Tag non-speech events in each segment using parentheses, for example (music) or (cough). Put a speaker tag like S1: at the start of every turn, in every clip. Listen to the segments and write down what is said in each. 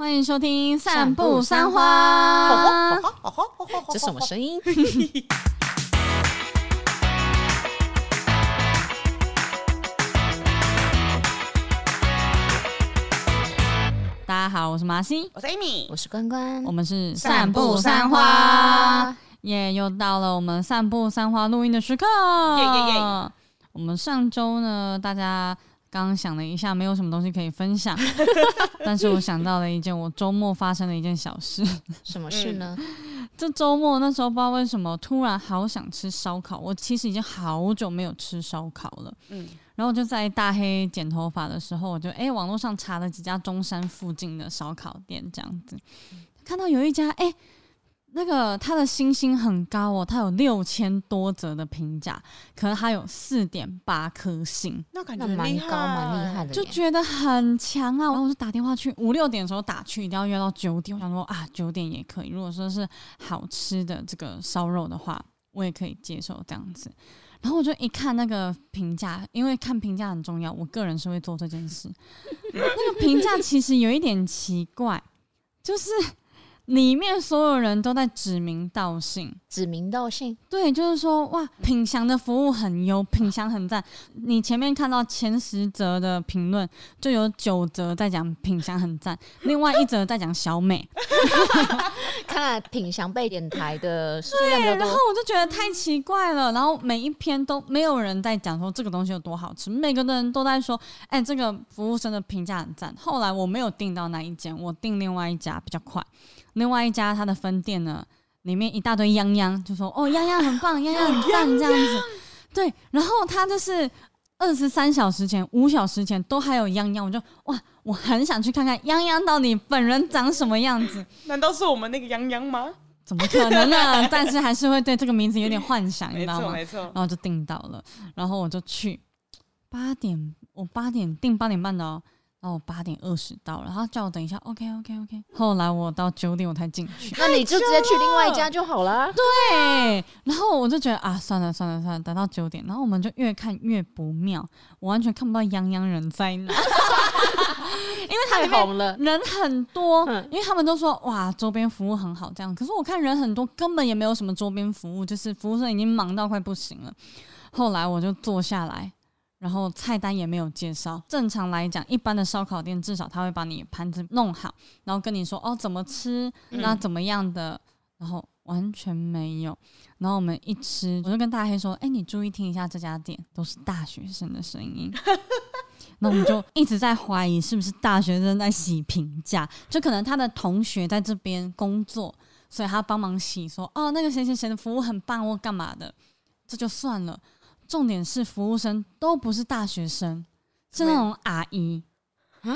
S1: 欢迎收听《散步三花》。
S2: 这什么声音？(laughs)
S1: 大家好，我是麻西，
S3: 我是 Amy，
S2: 我是关关，
S1: 我们是散步三花。耶，又到了我们散步三花录音的时刻。耶耶耶！我们上周呢，大家。刚刚想了一下，没有什么东西可以分享，(laughs) 但是我想到了一件我周末发生的一件小事。
S2: 什么事呢？
S1: 这周末那时候不知道为什么突然好想吃烧烤，我其实已经好久没有吃烧烤了。嗯，然后我就在大黑剪头发的时候，我就哎网络上查了几家中山附近的烧烤店，这样子看到有一家哎。那个他的星星很高哦，他有六千多则的评价，可是他有四点八颗星，
S3: 那感觉蛮高蛮厉害的，
S1: 就觉得很强啊。然后我就打电话去，五六点的时候打去，一定要约到九点。我想说啊，九点也可以。如果说是好吃的这个烧肉的话，我也可以接受这样子。然后我就一看那个评价，因为看评价很重要，我个人是会做这件事。那个评价其实有一点奇怪，就是。里面所有人都在指名道姓，
S2: 指名道姓，
S1: 对，就是说哇，品祥的服务很优，品祥很赞。你前面看到前十则的评论，就有九则在讲品祥很赞，(laughs) 另外一则在讲小美。
S2: 看来品祥被点台的。
S1: 对，然后我就觉得太奇怪了。然后每一篇都没有人在讲说这个东西有多好吃，每个人都在说，哎、欸，这个服务生的评价很赞。后来我没有订到那一间，我订另外一家比较快。另外一家他的分店呢，里面一大堆泱泱，就说哦，泱泱很棒，泱泱很赞这样子。对，然后他就是二十三小时前、五小时前都还有泱泱，我就哇，我很想去看看泱泱到底本人长什么样子。
S3: 难道是我们那个泱泱吗？
S1: 怎么可能呢？(laughs) 但是还是会对这个名字有点幻想，你知道吗？
S3: 没错，没错。
S1: 然后就订到了，然后我就去八点，我八点订八点半的哦。然后我八点二十到了，然后叫我等一下，OK OK OK。后来我到九点我才进去，
S2: 那你就直接去另外一家就好了。
S1: 对，然后我就觉得啊，算了算了算了，等到九点，然后我们就越看越不妙，我完全看不到泱泱人在哪，(laughs) 因为太红了，人很多，因为他们都说哇，周边服务很好这样，可是我看人很多，根本也没有什么周边服务，就是服务生已经忙到快不行了。后来我就坐下来。然后菜单也没有介绍。正常来讲，一般的烧烤店至少他会把你盘子弄好，然后跟你说哦怎么吃，那怎么样的，嗯、然后完全没有。然后我们一吃，我就跟大黑说：“哎，你注意听一下这家店，都是大学生的声音。(laughs) ”那我们就一直在怀疑是不是大学生在洗评价，就可能他的同学在这边工作，所以他帮忙洗说，说哦那个谁谁谁的服务很棒或干嘛的，这就算了。重点是服务生都不是大学生，是那种阿姨啊？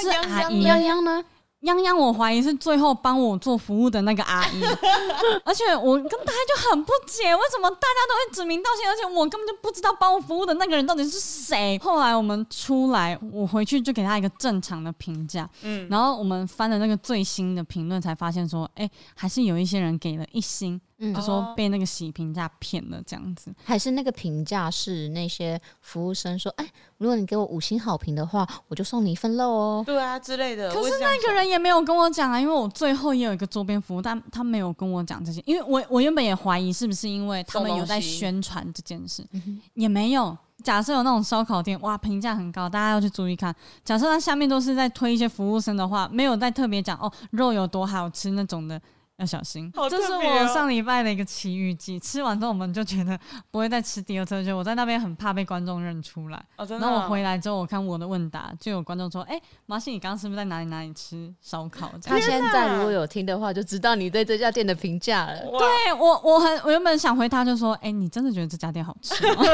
S1: 是阿姨
S2: 泱泱呢？
S1: 泱泱，我怀疑是最后帮我做服务的那个阿姨。(laughs) 而且我跟大家就很不解，为什么大家都会指名道姓，而且我根本就不知道帮我服务的那个人到底是谁。后来我们出来，我回去就给他一个正常的评价。嗯，然后我们翻了那个最新的评论，才发现说，哎、欸，还是有一些人给了一星。嗯，就说被那个洗评价骗了这样子，
S2: 还是那个评价是那些服务生说，哎，如果你给我五星好评的话，我就送你一份肉哦。
S3: 对啊，之类的。
S1: 可是那个人也没有跟我讲啊，因为我最后也有一个周边服务，但他没有跟我讲这些，因为我我原本也怀疑是不是因为他们有在宣传这件事，也没有。假设有那种烧烤店，哇，评价很高，大家要去注意看。假设他下面都是在推一些服务生的话，没有在特别讲哦，肉有多好吃那种的。要小心，这、哦、是我上礼拜的一个奇遇记。吃完之后，我们就觉得不会再吃第二次。就我在那边很怕被观众认出来。哦真的哦、然后我回来之后，我看我的问答，就有观众说：“哎、欸，麻希，你刚刚是不是在哪里哪里吃烧烤？”
S2: 他现在如果有听的话，就知道你对这家店的评价了。
S1: 对我，我很我原本想回他，就说：“哎、欸，你真的觉得这家店好吃吗？”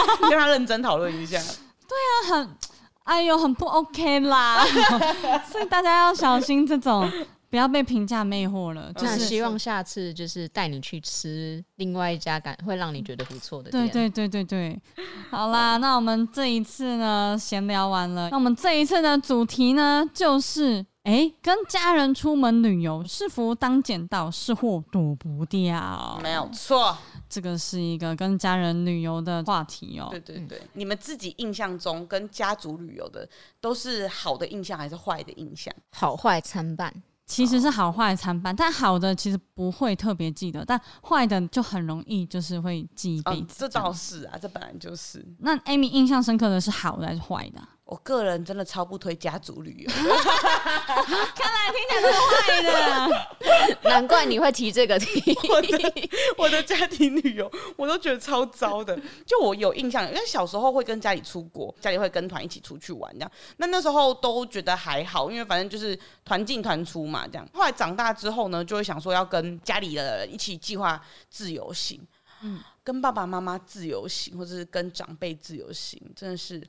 S1: (laughs)
S3: 跟他认真讨论一下。(laughs)
S1: 对啊，很哎呦，很不 OK 啦。(laughs) 所以大家要小心这种。不要被评价魅惑了，就是
S2: 希望下次就是带你去吃另外一家感会让你觉得不错的店。
S1: 对对对对对，好啦，那我们这一次呢闲聊完了，那我们这一次的主题呢就是哎，跟家人出门旅游，是福当捡到，是祸躲不掉。
S3: 没有错，
S1: 这个是一个跟家人旅游的话题哦。
S3: 对对对，嗯、你们自己印象中跟家族旅游的都是好的印象还是坏的印象？
S2: 好坏参半。
S1: 其实是好坏参半，但好的其实不会特别记得，但坏的就很容易就是会记一辈子。
S3: 这倒是啊，这本来就是。
S1: 那 Amy 印象深刻的是好的还是坏的？
S3: 我个人真的超不推家族旅游，(laughs) 看
S1: 来听起来是坏的，
S2: 难怪你会提这个题。(laughs)
S3: 我的我的家庭旅游我都觉得超糟的。就我有印象，因为小时候会跟家里出国，家里会跟团一起出去玩这样。那那时候都觉得还好，因为反正就是团进团出嘛这样。后来长大之后呢，就会想说要跟家里的人一起计划自由行，嗯，跟爸爸妈妈自由行，或者是跟长辈自由行，真的是。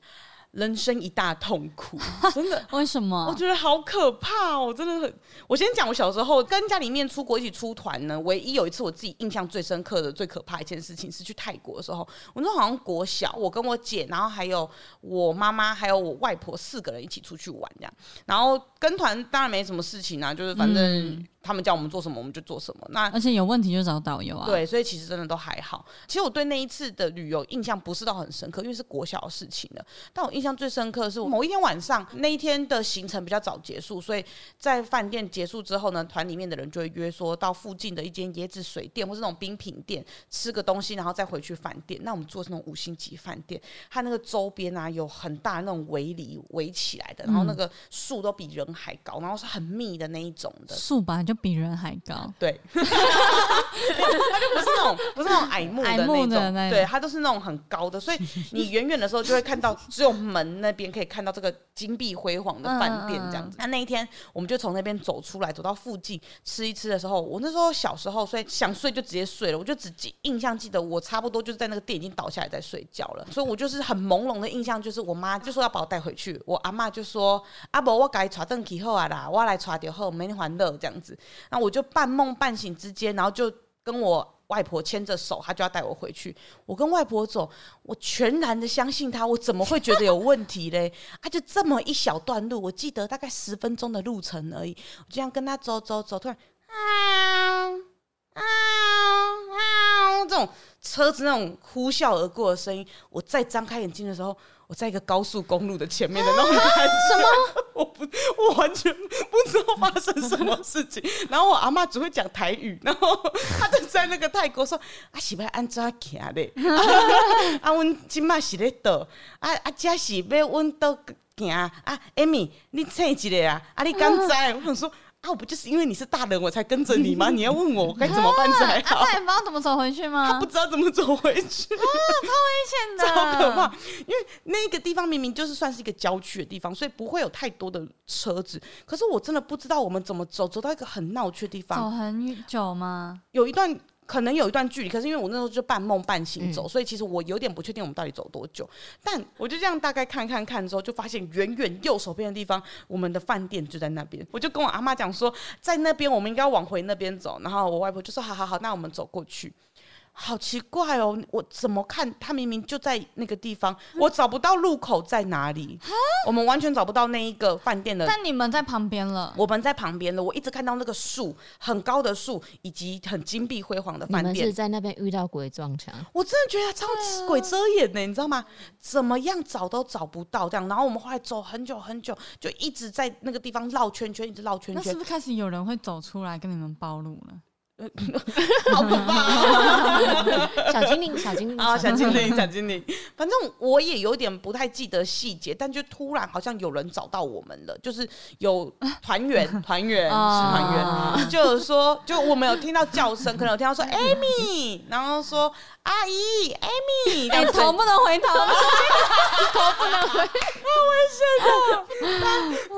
S3: 人生一大痛苦，(laughs) 真的？
S1: 为什么？
S3: 我觉得好可怕哦！真的很。我先讲，我小时候跟家里面出国一起出团呢，唯一有一次我自己印象最深刻的、最可怕一件事情是去泰国的时候。我那时候好像国小，我跟我姐，然后还有我妈妈，还有我外婆四个人一起出去玩这样。然后跟团当然没什么事情啊，就是反正。嗯他们叫我们做什么，我们就做什么。那
S1: 而且有问题就找导游啊。
S3: 对，所以其实真的都还好。其实我对那一次的旅游印象不是到很深刻，因为是国小的事情了。但我印象最深刻的是某一天晚上，那一天的行程比较早结束，所以在饭店结束之后呢，团里面的人就会约说到附近的一间椰子水店或是那种冰品店吃个东西，然后再回去饭店。那我们住的是那种五星级饭店，它那个周边啊有很大的那种围篱围起来的，然后那个树都比人还高，然后是很密的那一种的。
S1: 树吧，就比人还高。
S3: 对，(laughs) 它就不是那种不是那种矮木的那种，对，它都是那种很高的，所以你远远的时候就会看到，只有门那边可以看到这个金碧辉煌的饭店这样子。那、嗯、那一天，我们就从那边走出来，走到附近吃一吃的时候，我那时候小时候，所以想睡就直接睡了，我就只记印象记得我差不多就是在那个店已经倒下来在睡觉了，所以我就是很朦胧的印象，就是我妈就说要把我带回去，我阿妈就说阿伯我该带登去后啊啦，我来带掉后没还乐这样子，那我就半梦半醒之间，然后就跟我外婆牵着手，她就要带我回去。我跟外婆走，我全然的相信她，我怎么会觉得有问题嘞？(laughs) 啊，就这么一小段路，我记得大概十分钟的路程而已。我这样跟她走走走，突然啊啊啊！这种车子那种呼啸而过的声音，我再张开眼睛的时候。我在一个高速公路的前面的那种感觉，
S1: 什么？(laughs)
S3: 我不，我完全不知道发生什么事情。(laughs) 然后我阿妈只会讲台语，然后 (laughs) 她就在那个泰国说：“啊，是要安怎行的？啊，阮今麦是咧倒，啊啊，这是要阮倒行啊？Amy，你猜一个啊？啊，你敢知？我想说。”啊！我不就是因为你是大人，我才跟着你吗？你要问我，我该怎么办才好？
S1: 啊、他也不知道怎么走回去吗？
S3: 他不知道怎么走回去，
S1: 啊，超危险的，(laughs)
S3: 超可怕。因为那个地方明明就是算是一个郊区的地方，所以不会有太多的车子。可是我真的不知道我们怎么走，走到一个很闹区的地方。
S1: 走很久吗？
S3: 有一段。可能有一段距离，可是因为我那时候就半梦半醒走，嗯、所以其实我有点不确定我们到底走多久。但我就这样大概看看看之后，就发现远远右手边的地方，我们的饭店就在那边。我就跟我阿妈讲说，在那边我们应该要往回那边走。然后我外婆就说：“好好好，那我们走过去。”好奇怪哦！我怎么看他明明就在那个地方，我找不到路口在哪里。我们完全找不到那一个饭店的。
S1: 但你们在旁边了，
S3: 我们在旁边了。我一直看到那个树，很高的树，以及很金碧辉煌的饭店。
S2: 你们是在那边遇到鬼撞墙？
S3: 我真的觉得超鬼遮眼呢，你知道吗？怎么样找都找不到这样。然后我们后来走很久很久，就一直在那个地方绕圈圈，一直绕圈圈。那
S1: 是不是开始有人会走出来跟你们暴露了？(laughs)
S3: 好可怕！(laughs)
S2: 小精灵，小精灵
S3: 啊，小精灵，小精灵。反正我也有点不太记得细节，但就突然好像有人找到我们了，就是有团员，(laughs) 团员是团员，就是说，就我们有听到叫声，可能有听到说 Amy，然后说阿姨 Amy，
S1: 哎，头不能回头，
S3: 头不能回，好危险的。但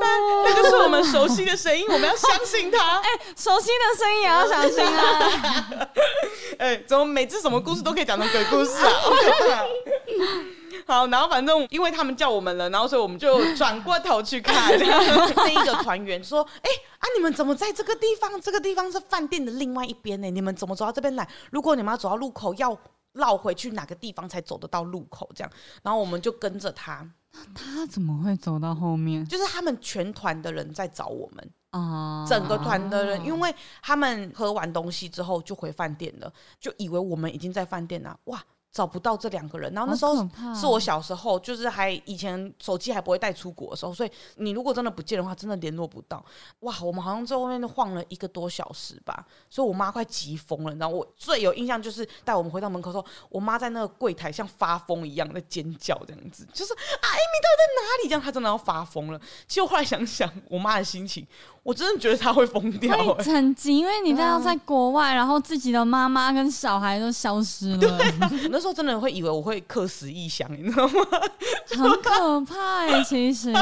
S3: 但那个是我们熟悉的声音，我们要相信他。
S1: 哎，熟悉的声音也要相信。(laughs)
S3: 哎、欸，怎么每次什么故事都可以讲成鬼故事啊？(laughs) 好然后反正因为他们叫我们了，然后所以我们就转过头去看 (laughs) 那一个团员说：“哎、欸、啊，你们怎么在这个地方？这个地方是饭店的另外一边呢？你们怎么走到这边来？如果你们要走到路口，要绕回去哪个地方才走得到路口？这样，然后我们就跟着他。”
S1: 他怎么会走到后面？
S3: 就是他们全团的人在找我们啊，整个团的人，因为他们喝完东西之后就回饭店了，就以为我们已经在饭店了，哇！找不到这两个人，然后那时候是我小时候，就是还以前手机还不会带出国的时候，所以你如果真的不见的话，真的联络不到。哇，我们好像在外面都晃了一个多小时吧，所以我妈快急疯了。你知道，我最有印象就是带我们回到门口的时候，我妈在那个柜台像发疯一样在尖叫，这样子，就是啊，艾米到底在哪里？这样她真的要发疯了。其实我后来想想，我妈的心情。我真的觉得他会疯掉，欸，
S1: 很急，因为你知道在国外，然后自己的妈妈跟小孩都消失了。对，
S3: 那时候真的会以为我会客死异乡，你知道吗？(laughs)
S1: 很可怕哎，欸，其实。(laughs)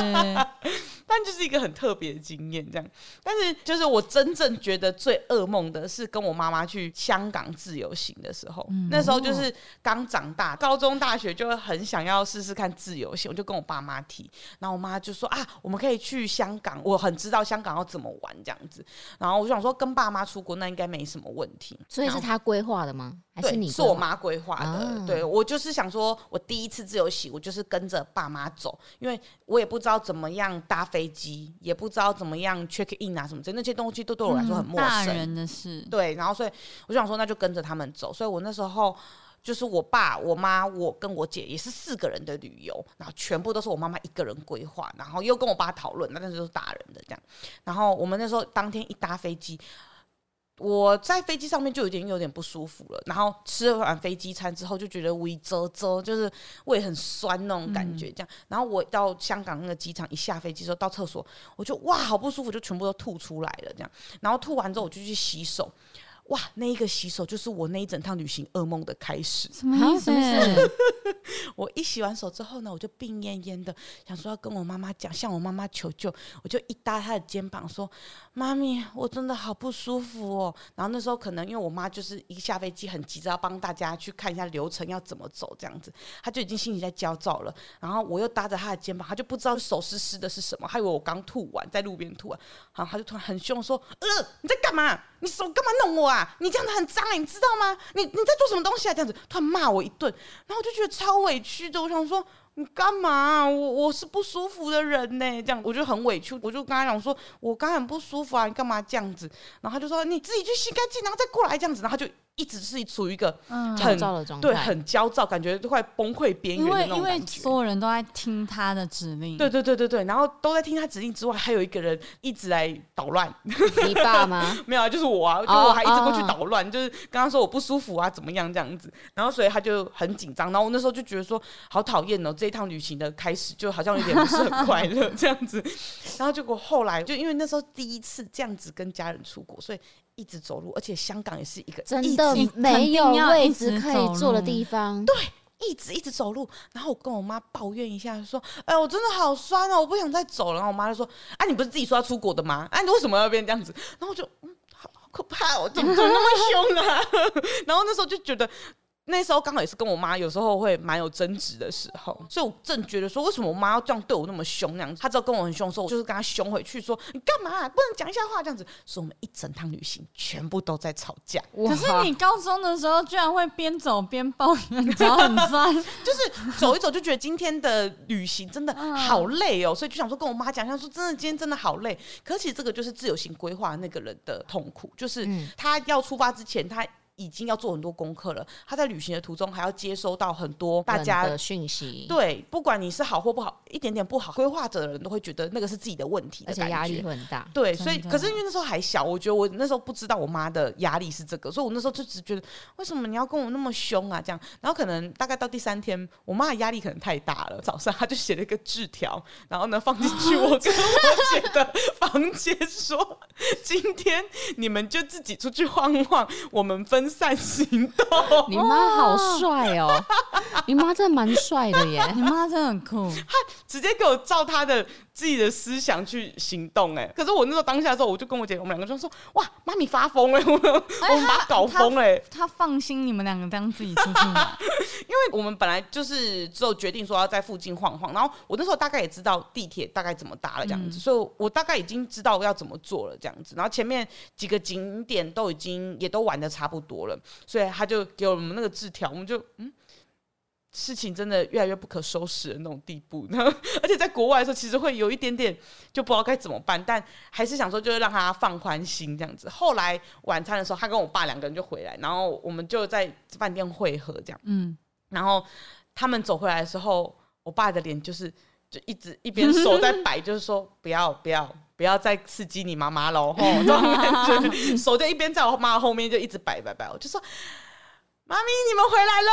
S3: 但就是一个很特别的经验，这样。但是就是我真正觉得最噩梦的是跟我妈妈去香港自由行的时候，嗯、那时候就是刚长大，高中大学就会很想要试试看自由行，我就跟我爸妈提，然后我妈就说啊，我们可以去香港，我很知道香港要怎么玩这样子。然后我就想说跟爸妈出国那应该没什么问题，
S2: 所以是他规划的吗？还是你？
S3: 是我妈规划的。啊、对，我就是想说，我第一次自由行，我就是跟着爸妈走，因为我也不知道怎么样搭飞机，也不知道怎么样 check in 啊什么的，那些东西都对我来说很陌生。
S1: 大人的事。
S3: 对，然后所以我就想说，那就跟着他们走。所以我那时候就是我爸、我妈、我跟我姐也是四个人的旅游，然后全部都是我妈妈一个人规划，然后又跟我爸讨论，那但是都是大人的这样。然后我们那时候当天一搭飞机。我在飞机上面就有点有点不舒服了，然后吃完飞机餐之后就觉得胃啧啧，就是胃很酸那种感觉，这样。然后我到香港那个机场一下飞机之后到厕所，我就哇好不舒服，就全部都吐出来了这样。然后吐完之后我就去洗手。哇，那一个洗手就是我那一整趟旅行噩梦的开始。
S1: 什么意思？(laughs)
S3: 我一洗完手之后呢，我就病恹恹的，想说要跟我妈妈讲，向我妈妈求救。我就一搭她的肩膀说：“妈咪，我真的好不舒服哦。”然后那时候可能因为我妈就是一下飞机很急着要帮大家去看一下流程要怎么走这样子，她就已经心里在焦躁了。然后我又搭着她的肩膀，她就不知道手湿湿的是什么，她以为我刚吐完在路边吐完，然后她就突然很凶说：“呃，你在干嘛？你手干嘛弄我啊？”你这样子很脏哎，你知道吗？你你在做什么东西啊？这样子他骂我一顿，然后我就觉得超委屈的。我想说，你干嘛？我我是不舒服的人呢，这样我就很委屈。我就跟他讲说，我刚很不舒服啊，你干嘛这样子？然后他就说，你自己去洗干净，然后再过来这样子。然后他就。一直是处于一个很
S2: 焦躁的状态，
S3: 对，很焦躁，感觉都快崩溃边缘的那种感觉。因为因为
S1: 所有人都在听他的指令，
S3: 对对对对对，然后都在听他指令之外，还有一个人一直来捣乱。
S2: 你爸吗？(laughs)
S3: 没有啊，就是我啊，就我还一直过去捣乱，就是刚刚说我不舒服啊，怎么样这样子，然后所以他就很紧张，然后我那时候就觉得说好讨厌哦，这一趟旅行的开始就好像有点不是很快乐这样子，然后结果后来就因为那时候第一次这样子跟家人出国，所以。一直走路，而且香港也是一个
S2: 真的没有位置可以坐的地方。
S3: 对，一直一直走路。然后我跟我妈抱怨一下，说：“哎，我真的好酸哦，我不想再走了。”然后我妈就说：“啊，你不是自己说要出国的吗？啊，你为什么要变这样子？”然后我就嗯，好好可怕我，怎么怎么那么凶啊？(laughs) 然后那时候就觉得。那时候刚好也是跟我妈有时候会蛮有争执的时候，所以我正觉得说，为什么我妈要这样对我那么凶那样子？她只要跟我很凶的时候，我就是跟她凶回去说，你干嘛不能讲一下话这样子？所以我们一整趟旅行全部都在吵架。
S1: 可是你高中的时候居然会边走边抱怨，脚很酸，(laughs)
S3: 就是走一走就觉得今天的旅行真的好累哦，所以就想说跟我妈讲一下，说真的今天真的好累。可是其实这个就是自由行规划那个人的痛苦，就是他要出发之前他。已经要做很多功课了。他在旅行的途中还要接收到很多大家
S2: 的讯息。
S3: 对，不管你是好或不好，一点点不好，规划者的人都会觉得那个是自己的问题的，
S2: 而且压力会很大。
S3: 对，所以可是因为那时候还小，我觉得我那时候不知道我妈的压力是这个，所以我那时候就只觉得为什么你要跟我那么凶啊？这样，然后可能大概到第三天，我妈的压力可能太大了，早上她就写了一个字条，然后呢放进去 (laughs) 我跟我姐的房间，说今天你们就自己出去晃晃，我们分。分散行动，
S2: 你妈好帅哦！(laughs) 你妈真的蛮帅的耶，
S1: 你妈真的很酷。
S3: 她直接给我照她的自己的思想去行动，哎，可是我那时候当下的时候，我就跟我姐，我们两个就说：“哇，妈咪发疯了，我 (laughs) 们我们把她搞疯了。”
S1: 她放心你们两个这样自己出去玩，(laughs)
S3: 因为我们本来就是只有决定说要在附近晃晃，然后我那时候大概也知道地铁大概怎么搭了这样子，嗯、所以我大概已经知道要怎么做了这样子，然后前面几个景点都已经也都玩的差不。多了，所以他就给我们那个字条，我们就嗯，事情真的越来越不可收拾的那种地步。然后，而且在国外的时候，其实会有一点点就不知道该怎么办，但还是想说就是让他放宽心这样子。后来晚餐的时候，他跟我爸两个人就回来，然后我们就在饭店会合这样。嗯，然后他们走回来的时候，我爸的脸就是就一直一边手在摆，就是说不要不要不要再刺激你妈妈喽，吼，这种感觉，(laughs) 手就一边在我妈后面就一直摆摆摆，我就说。妈咪，你们回来喽！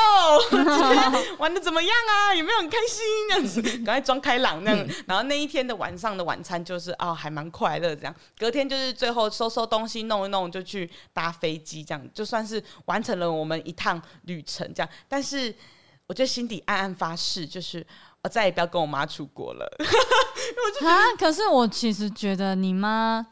S3: (laughs) 今天玩的怎么样啊？有没有很开心？这样子，赶快装开朗那样。嗯、然后那一天的晚上的晚餐就是啊、哦，还蛮快乐这样。隔天就是最后收收东西，弄一弄就去搭飞机，这样就算是完成了我们一趟旅程这样。但是我就心底暗暗发誓，就是我再也不要跟我妈出国了。(laughs)
S1: 啊！可是我其实觉得你妈。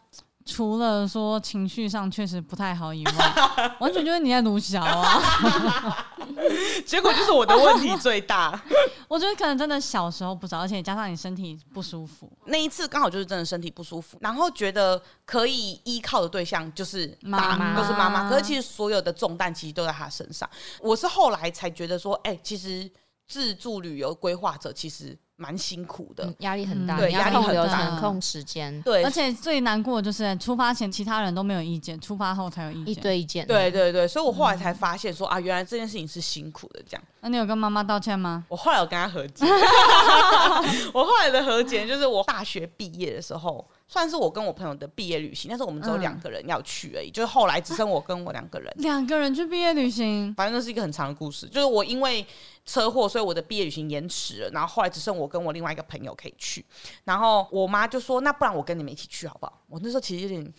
S1: 除了说情绪上确实不太好以外，(laughs) 完全就是你在鲁小啊，(laughs)
S3: 结果就是我的问题最大。(laughs)
S1: 我觉得可能真的小时候不早，而且加上你身体不舒服，
S3: 那一次刚好就是真的身体不舒服，然后觉得可以依靠的对象就是妈妈，都是妈妈。可是其实所有的重担其实都在她身上。我是后来才觉得说，哎、欸，其实自助旅游规划者其实。蛮辛苦的，
S2: 压力很大，
S3: 对，压力很大，
S2: 掌控时间，
S3: 对，
S1: 而且最难过的就是出发前其他人都没有意见，出发后才有意见，
S2: 一堆意见，
S3: 对对对，所以我后来才发现说啊，原来这件事情是辛苦的，这样。
S1: 那你有跟妈妈道歉吗？
S3: 我后来有跟她和解，(laughs) (laughs) 我后来的和解就是我大学毕业的时候。算是我跟我朋友的毕业旅行，但是我们只有两个人要去而已，嗯、就是后来只剩我跟我两个人。(laughs)
S1: 两个人去毕业旅行，
S3: 反正那是一个很长的故事。就是我因为车祸，所以我的毕业旅行延迟了，然后后来只剩我跟我另外一个朋友可以去。然后我妈就说：“那不然我跟你们一起去好不好？”我那时候其实有点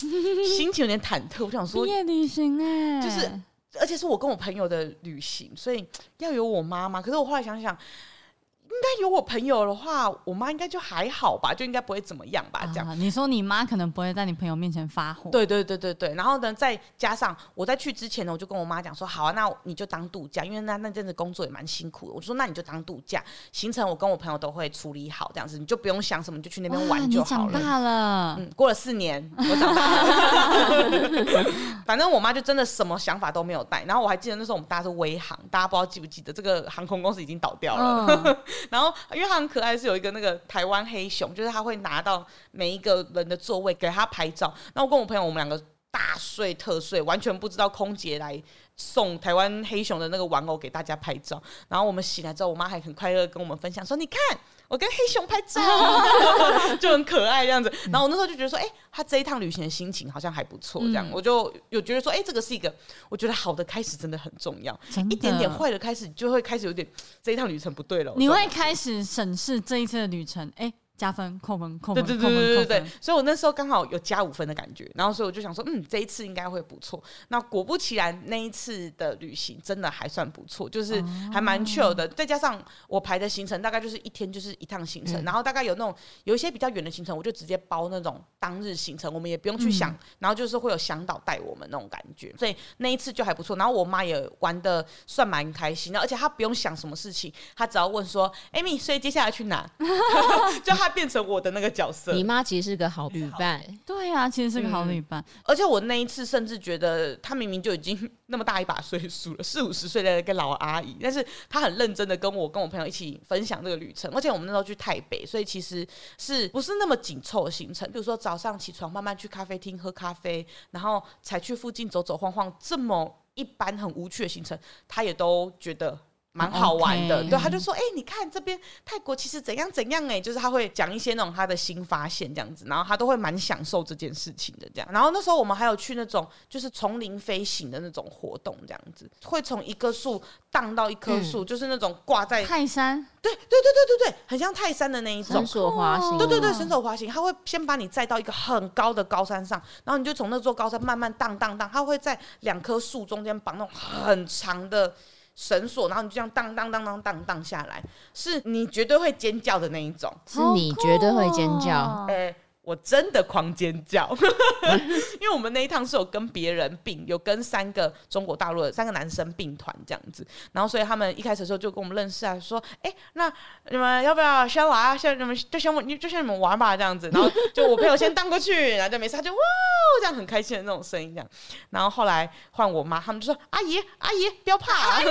S3: 心情有点忐忑，我想说
S1: 毕业旅行哎，
S3: 就是而且是我跟我朋友的旅行，所以要有我妈妈。可是我后来想想。应该有我朋友的话，我妈应该就还好吧，就应该不会怎么样吧。这样，
S1: 啊、你说你妈可能不会在你朋友面前发火。
S3: 对对对对对。然后呢，再加上我在去之前呢，我就跟我妈讲说，好啊，那你就当度假，因为那那阵子工作也蛮辛苦的。我就说，那你就当度假，行程我跟我朋友都会处理好，这样子你就不用想什么，你就去那边玩就好了。
S1: 长大了，
S3: 嗯，过了四年，(laughs) 我长大了。(laughs) 反正我妈就真的什么想法都没有带。然后我还记得那时候我们搭是微航，大家不知道记不记得这个航空公司已经倒掉了。嗯、然后因为他。很可爱，是有一个那个台湾黑熊，就是他会拿到每一个人的座位给他拍照。那我跟我朋友，我们两个大睡特睡，完全不知道空姐来送台湾黑熊的那个玩偶给大家拍照。然后我们醒来之后，我妈还很快乐跟我们分享说：“你看。”我跟黑熊拍照，(laughs) 就很可爱这样子。然后我那时候就觉得说，哎、欸，他这一趟旅行的心情好像还不错，这样、嗯、我就有觉得说，哎、欸，这个是一个我觉得好的开始，真的很重要。一点点坏的开始，就会开始有点这一趟旅程不对了。
S1: 你会开始审视这一次的旅程，哎、欸。加分，扣分，扣分，
S3: 对对对对对对，所以我那时候刚好有加五分的感觉，然后所以我就想说，嗯，这一次应该会不错。那果不其然，那一次的旅行真的还算不错，就是还蛮 chill 的。再加上我排的行程大概就是一天就是一趟行程，然后大概有那种有一些比较远的行程，我就直接包那种当日行程，我们也不用去想，然后就是会有向导带我们那种感觉，所以那一次就还不错。然后我妈也玩的算蛮开心的，而且她不用想什么事情，她只要问说：“Amy，所以接下来去哪？” (laughs) 就她。变成我的那个角色，
S2: 你妈其实是个好女伴，
S1: 对呀、啊，其实是个好女伴。嗯、
S3: 而且我那一次甚至觉得，她明明就已经那么大一把岁数了，四五十岁的一个老阿姨，但是她很认真的跟我跟我朋友一起分享这个旅程。而且我们那时候去台北，所以其实是不是那么紧凑的行程？比如说早上起床慢慢去咖啡厅喝咖啡，然后才去附近走走晃晃，这么一般很无趣的行程，她也都觉得。蛮好玩的.对，他就说，哎、欸，你看这边泰国其实怎样怎样，哎，就是他会讲一些那种他的新发现这样子，然后他都会蛮享受这件事情的这样。然后那时候我们还有去那种就是丛林飞行的那种活动，这样子会从一棵树荡到一棵树，嗯、就是那种挂在
S1: 泰山，
S3: 对对对对对对，很像泰山的那一种
S2: 绳索滑行，
S3: 对对对，绳索滑行，他会先把你载到一个很高的高山上，然后你就从那座高山慢慢荡荡荡，他会在两棵树中间绑那种很长的。绳索，然后你就这样荡荡荡荡荡荡下来，是你绝对会尖叫的那一种，
S2: 是你绝对会尖叫。
S3: 哎、欸，我真的狂尖叫，(laughs) 因为我们那一趟是有跟别人并，有跟三个中国大陆的三个男生并团这样子，然后所以他们一开始的时候就跟我们认识啊，说，哎、欸，那你们要不要先来啊？先你们就先我，就先你们玩吧这样子，然后就我朋友先荡过去，然后就没事，他就哇这样很开心的那种声音这样，然后后来换我妈，他们就说，阿姨阿姨不要怕，阿姨，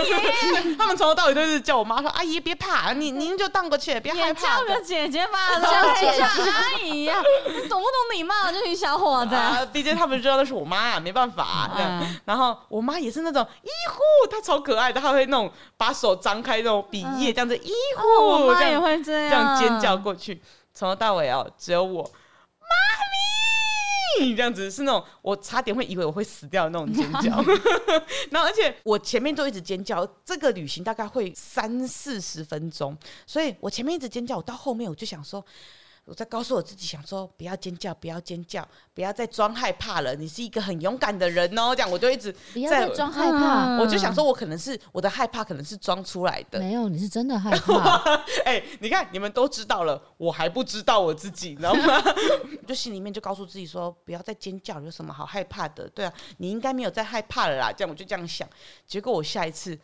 S3: 他们从头到尾都是叫我妈说，阿姨别怕，你您就荡过去，别害怕，
S1: 叫 (laughs) 个姐姐吧，(laughs) 叫姐姐阿姨呀。(laughs) 懂不懂礼貌？这群小伙子，啊
S3: ，DJ 他们知道那是我妈，啊，没办法，啊嗯。然后我妈也是那种，医护，她超可爱的，她会那种把手张开那种笔叶，这样子，医护，
S1: 哦，我妈也会这样，
S3: 这样尖叫过去，从头到尾哦，只有我，妈咪，这样子是那种，我差点会以为我会死掉的那种尖叫。(laughs) 然后而且我前面都一直尖叫，这个旅行大概会三四十分钟，所以我前面一直尖叫，我到后面我就想说。我在告诉我自己，想说不要尖叫，不要尖叫，不要再装害怕了。你是一个很勇敢的人哦，这样我就一直
S2: 不要再装害怕。
S3: 我就想说，我可能是我的害怕，可能是装出来的。
S2: 没有，你是真的害怕。(laughs)
S3: 哎、欸，你看，你们都知道了，我还不知道我自己，你知道吗？(laughs) 就心里面就告诉自己说，不要再尖叫，有什么好害怕的？对啊，你应该没有再害怕了啦。这样我就这样想，结果我下一次。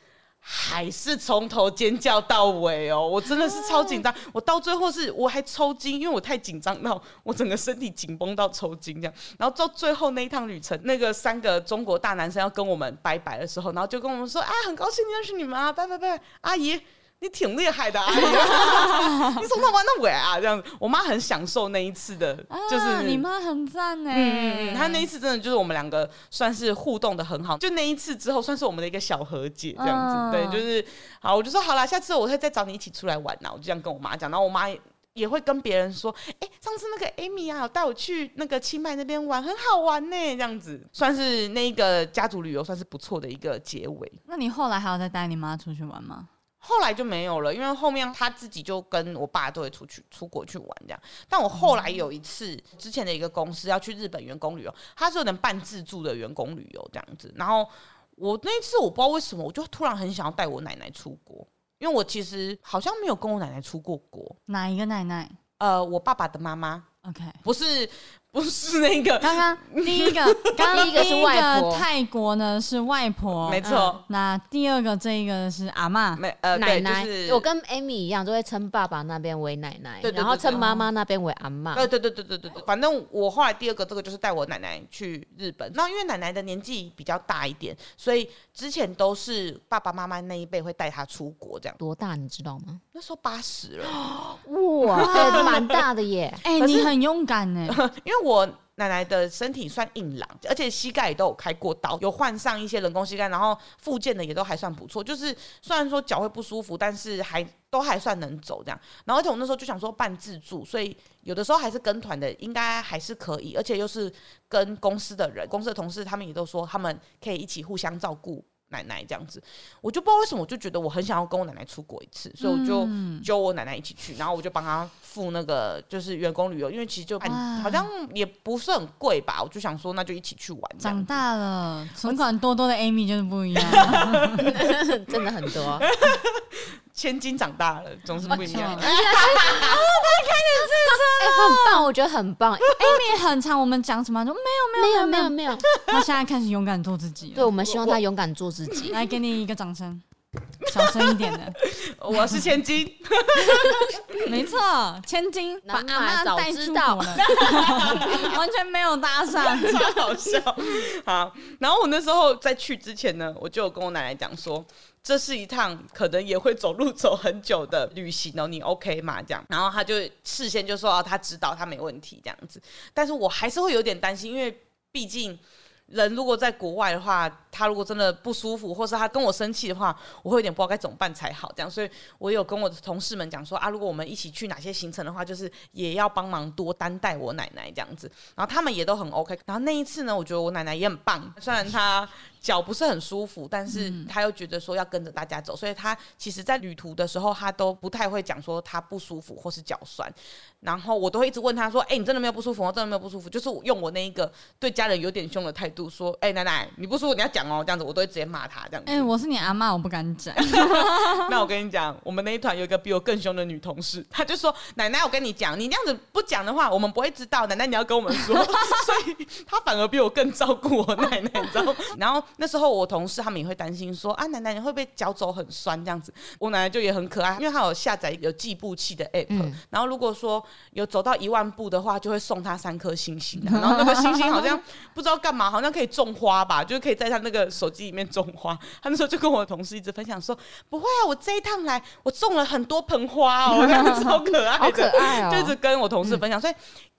S3: 还是从头尖叫到尾哦，我真的是超紧张，我到最后是我还抽筋，因为我太紧张到我整个身体紧绷到抽筋这样。然后到最后那一趟旅程，那个三个中国大男生要跟我们拜拜的时候，然后就跟我们说啊，很高兴认识你们啊，拜拜拜，阿姨。你挺厉害的，(laughs) 阿姨，你从头玩到尾啊，这样子。我妈很享受那一次的，就是、啊、
S1: 你妈很赞呢。
S3: 嗯嗯嗯，她那一次真的就是我们两个算是互动的很好，就那一次之后算是我们的一个小和解这样子。啊、对，就是好，我就说好了，下次我会再找你一起出来玩呐。我就这样跟我妈讲，然后我妈也会跟别人说，哎、欸，上次那个 Amy 啊，带我去那个清迈那边玩，很好玩呢，这样子算是那个家族旅游算是不错的一个结尾。
S1: 那你后来还要再带你妈出去玩吗？
S3: 后来就没有了，因为后面他自己就跟我爸都会出去出国去玩这样。但我后来有一次，之前的一个公司要去日本员工旅游，他是有点半自助的员工旅游这样子。然后我那一次我不知道为什么，我就突然很想要带我奶奶出国，因为我其实好像没有跟我奶奶出过国。
S1: 哪一个奶奶？
S3: 呃，我爸爸的妈妈。
S1: OK，
S3: 不是。不是那个，
S1: 刚刚第一个，刚 (laughs) 刚第一个是外婆，泰国呢是外婆，
S3: 没错、嗯。
S1: 那第二个这一个是阿嬷，
S3: 没呃奶奶、就是。
S2: 我跟 Amy 一样，都会称爸爸那边为奶奶，然后称妈妈那边为阿妈。
S3: 对对对对对对对。反正我后来第二个这个就是带我奶奶去日本，那因为奶奶的年纪比较大一点，所以之前都是爸爸妈妈那一辈会带她出国这样。
S2: 多大你知道吗？
S3: 那时候八十了，
S2: 哇，(laughs) 蛮大的耶。
S1: 哎、欸，你很勇敢呢，(laughs)
S3: 因为。我奶奶的身体算硬朗，而且膝盖也都有开过刀，有换上一些人工膝盖，然后复健的也都还算不错。就是虽然说脚会不舒服，但是还都还算能走这样。然后而且我那时候就想说办自助，所以有的时候还是跟团的，应该还是可以。而且又是跟公司的人，公司的同事他们也都说他们可以一起互相照顾。奶奶这样子，我就不知道为什么，我就觉得我很想要跟我奶奶出国一次，所以我就揪我奶奶一起去，然后我就帮她付那个就是员工旅游，因为其实就好像也不是很贵吧，我就想说那就一起去玩。
S1: 长大了，存款多多的 Amy 就是不一样，(laughs)
S2: 真的很多。
S3: 千金长大了，总是不一样。哦，(laughs) 他
S1: 开始自称了，
S2: 很棒，我觉得很棒。
S1: Amy 很长，我们讲什么说没有没有
S2: 没有没有，
S1: 他现在开始勇敢做自己。
S2: 对，我们希望他勇敢做自己。
S1: 来，给你一个掌声，小声一点的。(laughs)
S3: 我是千金，(laughs)
S1: 没错，千金把阿妈带出道了，完全没有搭上，
S3: 超好笑。好，然后我那时候在去之前呢，我就有跟我奶奶讲说。这是一趟可能也会走路走很久的旅行哦，你 OK 吗？这样，然后他就事先就说啊，他知道他没问题这样子，但是我还是会有点担心，因为毕竟。人如果在国外的话，他如果真的不舒服，或是他跟我生气的话，我会有点不知道该怎么办才好。这样，所以我有跟我的同事们讲说啊，如果我们一起去哪些行程的话，就是也要帮忙多担待我奶奶这样子。然后他们也都很 OK。然后那一次呢，我觉得我奶奶也很棒，虽然她脚不是很舒服，但是他又觉得说要跟着大家走，所以他其实在旅途的时候，他都不太会讲说他不舒服或是脚酸。然后我都会一直问他说：“哎、欸，你真的没有不舒服吗？真的没有不舒服？”就是用我那一个对家人有点凶的态度说：“哎、欸，奶奶，你不舒服你要讲哦。”这样子我都会直接骂他这样子。
S1: 哎、欸，我是你阿妈，我不敢讲。(laughs)
S3: 那我跟你讲，我们那一团有一个比我更凶的女同事，她就说：“奶奶，我跟你讲，你那样子不讲的话，我们不会知道。奶奶，你要跟我们说。” (laughs) 所以她反而比我更照顾我奶奶，你知道吗？然后那时候我同事他们也会担心说：“啊，奶奶你会不会脚走很酸这样子？”我奶奶就也很可爱，因为她有下载有计步器的 app，、嗯、然后如果说有走到一万步的话，就会送她三颗星星。(laughs) 然后那个星星好像不知道干嘛，好像可以种花吧，就是可以在她那个手机里面种花。她那时候就跟我的同事一直分享说：“不会啊，我这一趟来我种了很多盆花哦，(laughs) 这样子超可爱的，好可爱哦。”就一直跟我同事分享，嗯、所以。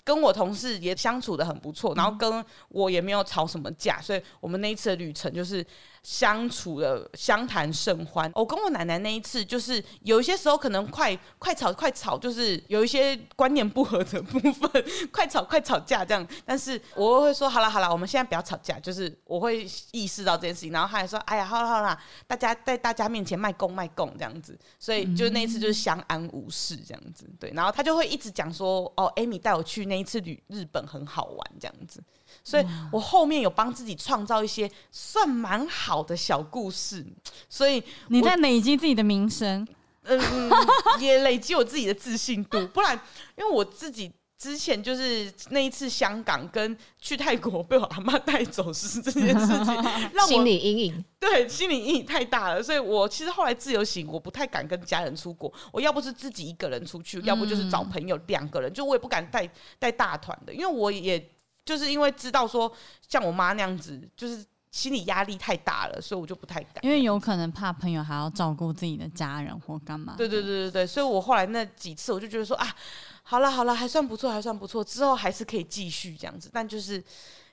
S3: 跟我同事也相处的很不错，然后跟我也没有吵什么架，所以我们那一次的旅程就是。相处的相谈甚欢。我跟我奶奶那一次，就是有一些时候可能快快吵快吵，就是有一些观念不合的部分，快吵快吵架这样。但是我会说，好了好了，我们现在不要吵架。就是我会意识到这件事情，然后他还说，哎呀，好了好了，大家在大家面前卖供卖供这样子。所以就那一次就是相安无事这样子。对，然后他就会一直讲说，哦，Amy 带我去那一次旅日本很好玩这样子。所以我后面有帮自己创造一些算蛮好的小故事，(tsk) 所以
S1: 你在累积自己的名声，
S3: 嗯，(laughs) 也累积我自己的自信度。不然，因为我自己之前就是那一次香港跟去泰国被我阿妈带走是这件事情，(laughs) 让我
S2: 心理阴影，
S3: 对，心理阴影太大了。所以我其实后来自由行，我不太敢跟家人出国。我要不是自己一个人出去，要不就是找朋友两个人，就我也不敢带带大团的，因为我也。就是因为知道说像我妈那样子，就是心理压力太大了，所以我就不太敢。
S1: 因为有可能怕朋友还要照顾自己的家人或干嘛。
S3: 对对对对对，所以我后来那几次我就觉得说啊，好了好了，还算不错，还算不错，之后还是可以继续这样子，但就是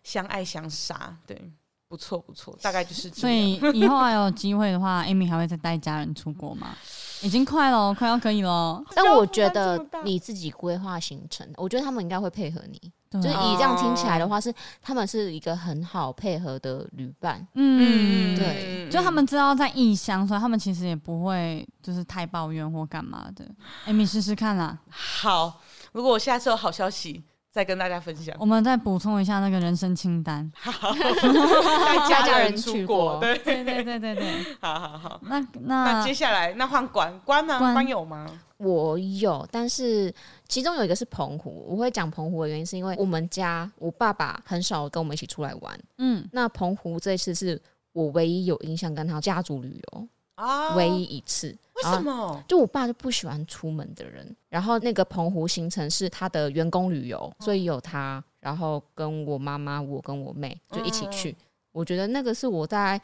S3: 相爱相杀，对，不错不错，大概就是这样。
S1: 所以以后还有机会的话，Amy 还会再带家人出国吗？已经快了，快要可以了。
S2: 但我觉得你自己规划行程，我觉得他们应该会配合你。就是以这样听起来的话，是他们是一个很好配合的旅伴。
S1: 嗯，对，就他们知道在异乡，所以他们其实也不会就是太抱怨或干嘛的。Amy 试试看啦。
S3: 好，如果我下次有好消息，再跟大家分享。
S1: 我们再补充一下那个人生清单。(laughs)
S3: 好，带 (laughs) 家人出国。对
S1: 对对对对对。(laughs)
S3: 好好好。
S1: 那
S3: 那那接下来那换关关呢？关有吗？
S2: 我有，但是其中有一个是澎湖。我会讲澎湖的原因，是因为我们家我爸爸很少跟我们一起出来玩。嗯，那澎湖这次是我唯一有印象跟他家族旅游啊，唯一一次。
S3: 为什么？
S2: 就我爸就不喜欢出门的人。然后那个澎湖行程是他的员工旅游，所以有他，然后跟我妈妈、我跟我妹就一起去。嗯、我觉得那个是我在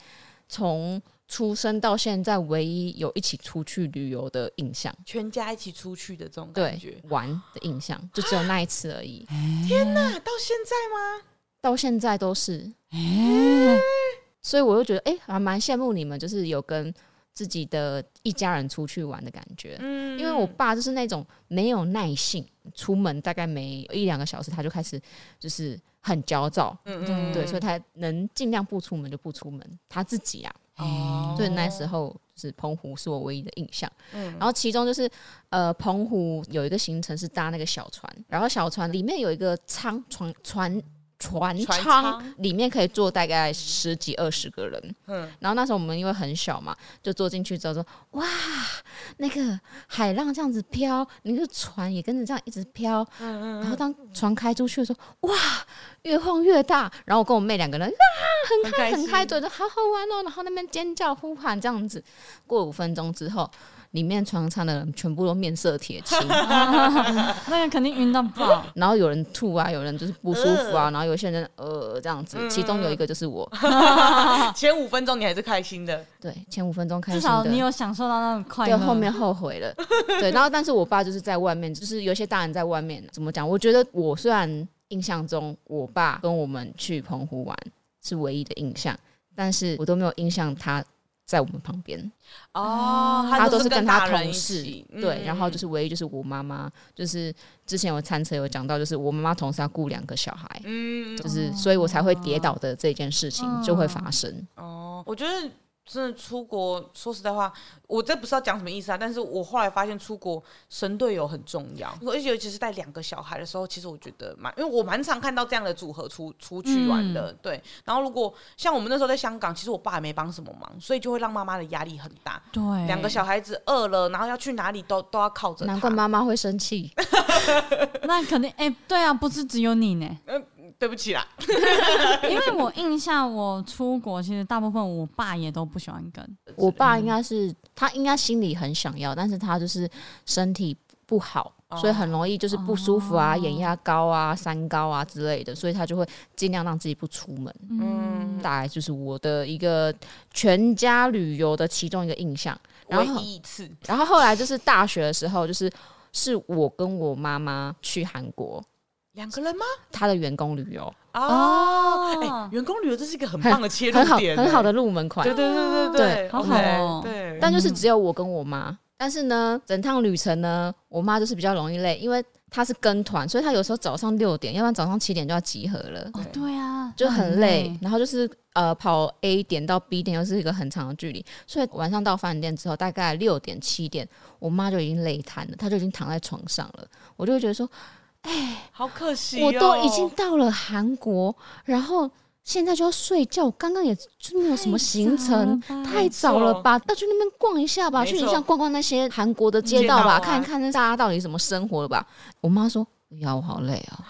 S2: 从。出生到现在，唯一有一起出去旅游的印象，
S3: 全家一起出去的这种感觉，
S2: 玩的印象，就只有那一次而已。(gasps)
S3: 天哪，到现在吗？
S2: 到现在都是。欸、所以我就觉得，哎、欸，还蛮羡慕你们，就是有跟自己的一家人出去玩的感觉。嗯，因为我爸就是那种没有耐性，出门大概没一两个小时，他就开始就是很焦躁。嗯嗯，对，所以他能尽量不出门就不出门，他自己啊。哦，所以那时候是澎湖是我唯一的印象，嗯，然后其中就是呃，澎湖有一个行程是搭那个小船，然后小船里面有一个舱船船。船舱里面可以坐大概十几二十个人，嗯，然后那时候我们因为很小嘛，就坐进去之后说，哇，那个海浪这样子飘，那个船也跟着这样一直飘，嗯嗯，然后当船开出去的时候，哇，越晃越大，然后我跟我妹两个人啊，很开很开，觉得好好玩哦，然后那边尖叫呼喊这样子，过五分钟之后。里面床上的人全部都面色铁青 (laughs) (laughs)
S1: 那个肯定晕到爆。(laughs)
S2: 然后有人吐啊，有人就是不舒服啊，然后有些人呃这样子，其中有一个就是我。
S3: 前五分钟你还是开心的，
S2: 对，前五分钟开心。
S1: 至少你有享受到那种快乐。
S2: 就后面后悔了，对。然后但是我爸就是在外面，就是有些大人在外面怎么讲？我觉得我虽然印象中我爸跟我们去澎湖玩是唯一的印象，但是我都没有印象他。在我们旁边。
S3: 哦，
S2: 他都是跟他同事。对，然后就是唯一就是我妈妈，就是之前我餐车有讲到，就是我妈妈同时要顾两个小孩，嗯，就是所以我才会跌倒的这件事情就会发生。哦。
S3: 我觉得。真的出国，说实在话，我这不知道讲什么意思啊。但是我后来发现，出国神队友很重要，而且尤其是带两个小孩的时候，其实我觉得蛮，因为我蛮常看到这样的组合出出去玩的，嗯、对。然后如果像我们那时候在香港，其实我爸也没帮什么忙，所以就会让妈妈的压力很大。
S1: 对，
S3: 两个小孩子饿了，然后要去哪里都都要靠着。
S2: 难怪妈妈会生气。(laughs)
S1: 那肯定，哎、欸，对啊，不是只有你呢。
S3: 对不起啦，(laughs)
S1: 因为我印象我出国，其实大部分我爸也都不喜欢跟。
S2: 我爸应该是他应该心里很想要，但是他就是身体不好，哦、所以很容易就是不舒服啊，哦、眼压高啊、三高啊之类的，所以他就会尽量让自己不出门。嗯，大概就是我的一个全家旅游的其中一个印象。然后
S3: 唯一一次，
S2: 然后后来就是大学的时候，就是是我跟我妈妈去韩国。
S3: 两个人吗？
S2: 他的员工旅游
S3: 哦，哎，员工旅游这是一个很棒的切入点，
S2: 很好的入门款。
S3: 对对对对对，
S1: 好好哦。
S2: 对，但就是只有我跟我妈。但是呢，整趟旅程呢，我妈就是比较容易累，因为她是跟团，所以她有时候早上六点，要不然早上七点就要集合了。
S1: 哦，对啊，
S2: 就很累。然后就是呃，跑 A 点到 B 点又是一个很长的距离，所以晚上到饭店之后，大概六点七点，我妈就已经累瘫了，她就已经躺在床上了。我就会觉得说。哎，
S3: 好可惜，
S2: 我都已经到了韩国，然后现在就要睡觉。刚刚也就没有什么行程，太早了吧？要去那边逛一下吧，去一下逛逛那些韩国的街道吧，看一看那大家到底怎么生活了吧。我妈说：“呀，我好累啊，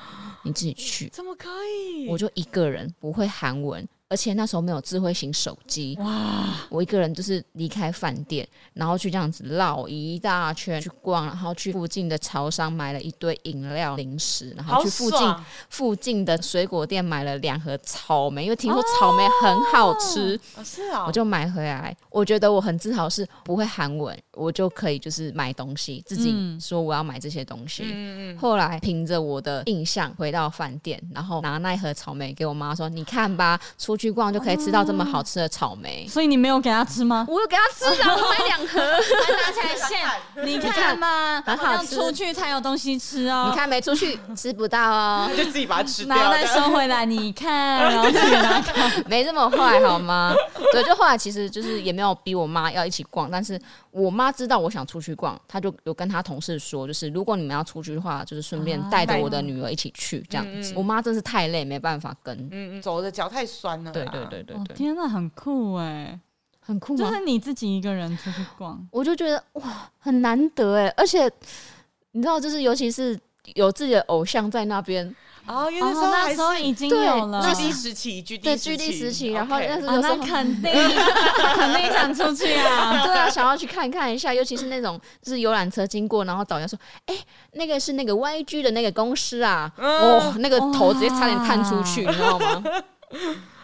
S2: 你自己去。”
S3: 怎么可以？
S2: 我就一个人，不会韩文。而且那时候没有智慧型手机，哇！我一个人就是离开饭店，然后去这样子绕一大圈去逛，然后去附近的潮商买了一堆饮料零食，然后去附近附近的水果店买了两盒草莓，因为听说草莓很好吃，
S3: 是啊，
S2: 我就买回来。我觉得我很自豪，是不会韩文，我就可以就是买东西，自己说我要买这些东西。嗯嗯。后来凭着我的印象回到饭店，然后拿那一盒草莓给我妈说：“你看吧，出。”去逛就可以吃到这么好吃的草莓，
S1: 所以你没有给他吃吗？
S2: 我有给他吃啊，我买两盒，(laughs)
S1: 还拿起来现，你看嘛，很好吃，出去才有东西吃哦。
S2: 你看没出去吃不到哦，(laughs)
S3: 就自己把它吃掉，
S1: 然后再收回来。你看，然后自己拿看，(laughs)
S2: 没这么坏好吗？对，就后来其实就是也没有逼我妈要一起逛，但是我妈知道我想出去逛，她就有跟她同事说，就是如果你们要出去的话，就是顺便带着我的女儿一起去这样子。我妈真是太累，没办法跟，
S3: 嗯嗯，走的脚太酸了。
S2: 对对对对对，
S1: 天哪，很酷哎，
S2: 很酷，
S1: 就是你自己一个人出去逛，
S2: 我就觉得哇，很难得哎，而且你知道，就是尤其是有自己的偶像在那边
S3: 哦，因为那时候
S1: 已经有了。
S3: 距离时期，距离
S2: 距离时期，然后那时
S1: 候那肯定 (laughs) 肯定想出去啊，(laughs)
S2: 对啊，想要去看看一下，尤其是那种就是游览车经过，然后导游说，哎，那个是那个 YG 的那个公司啊，哦，那个头直接差点探出去，(laughs) 你知道吗？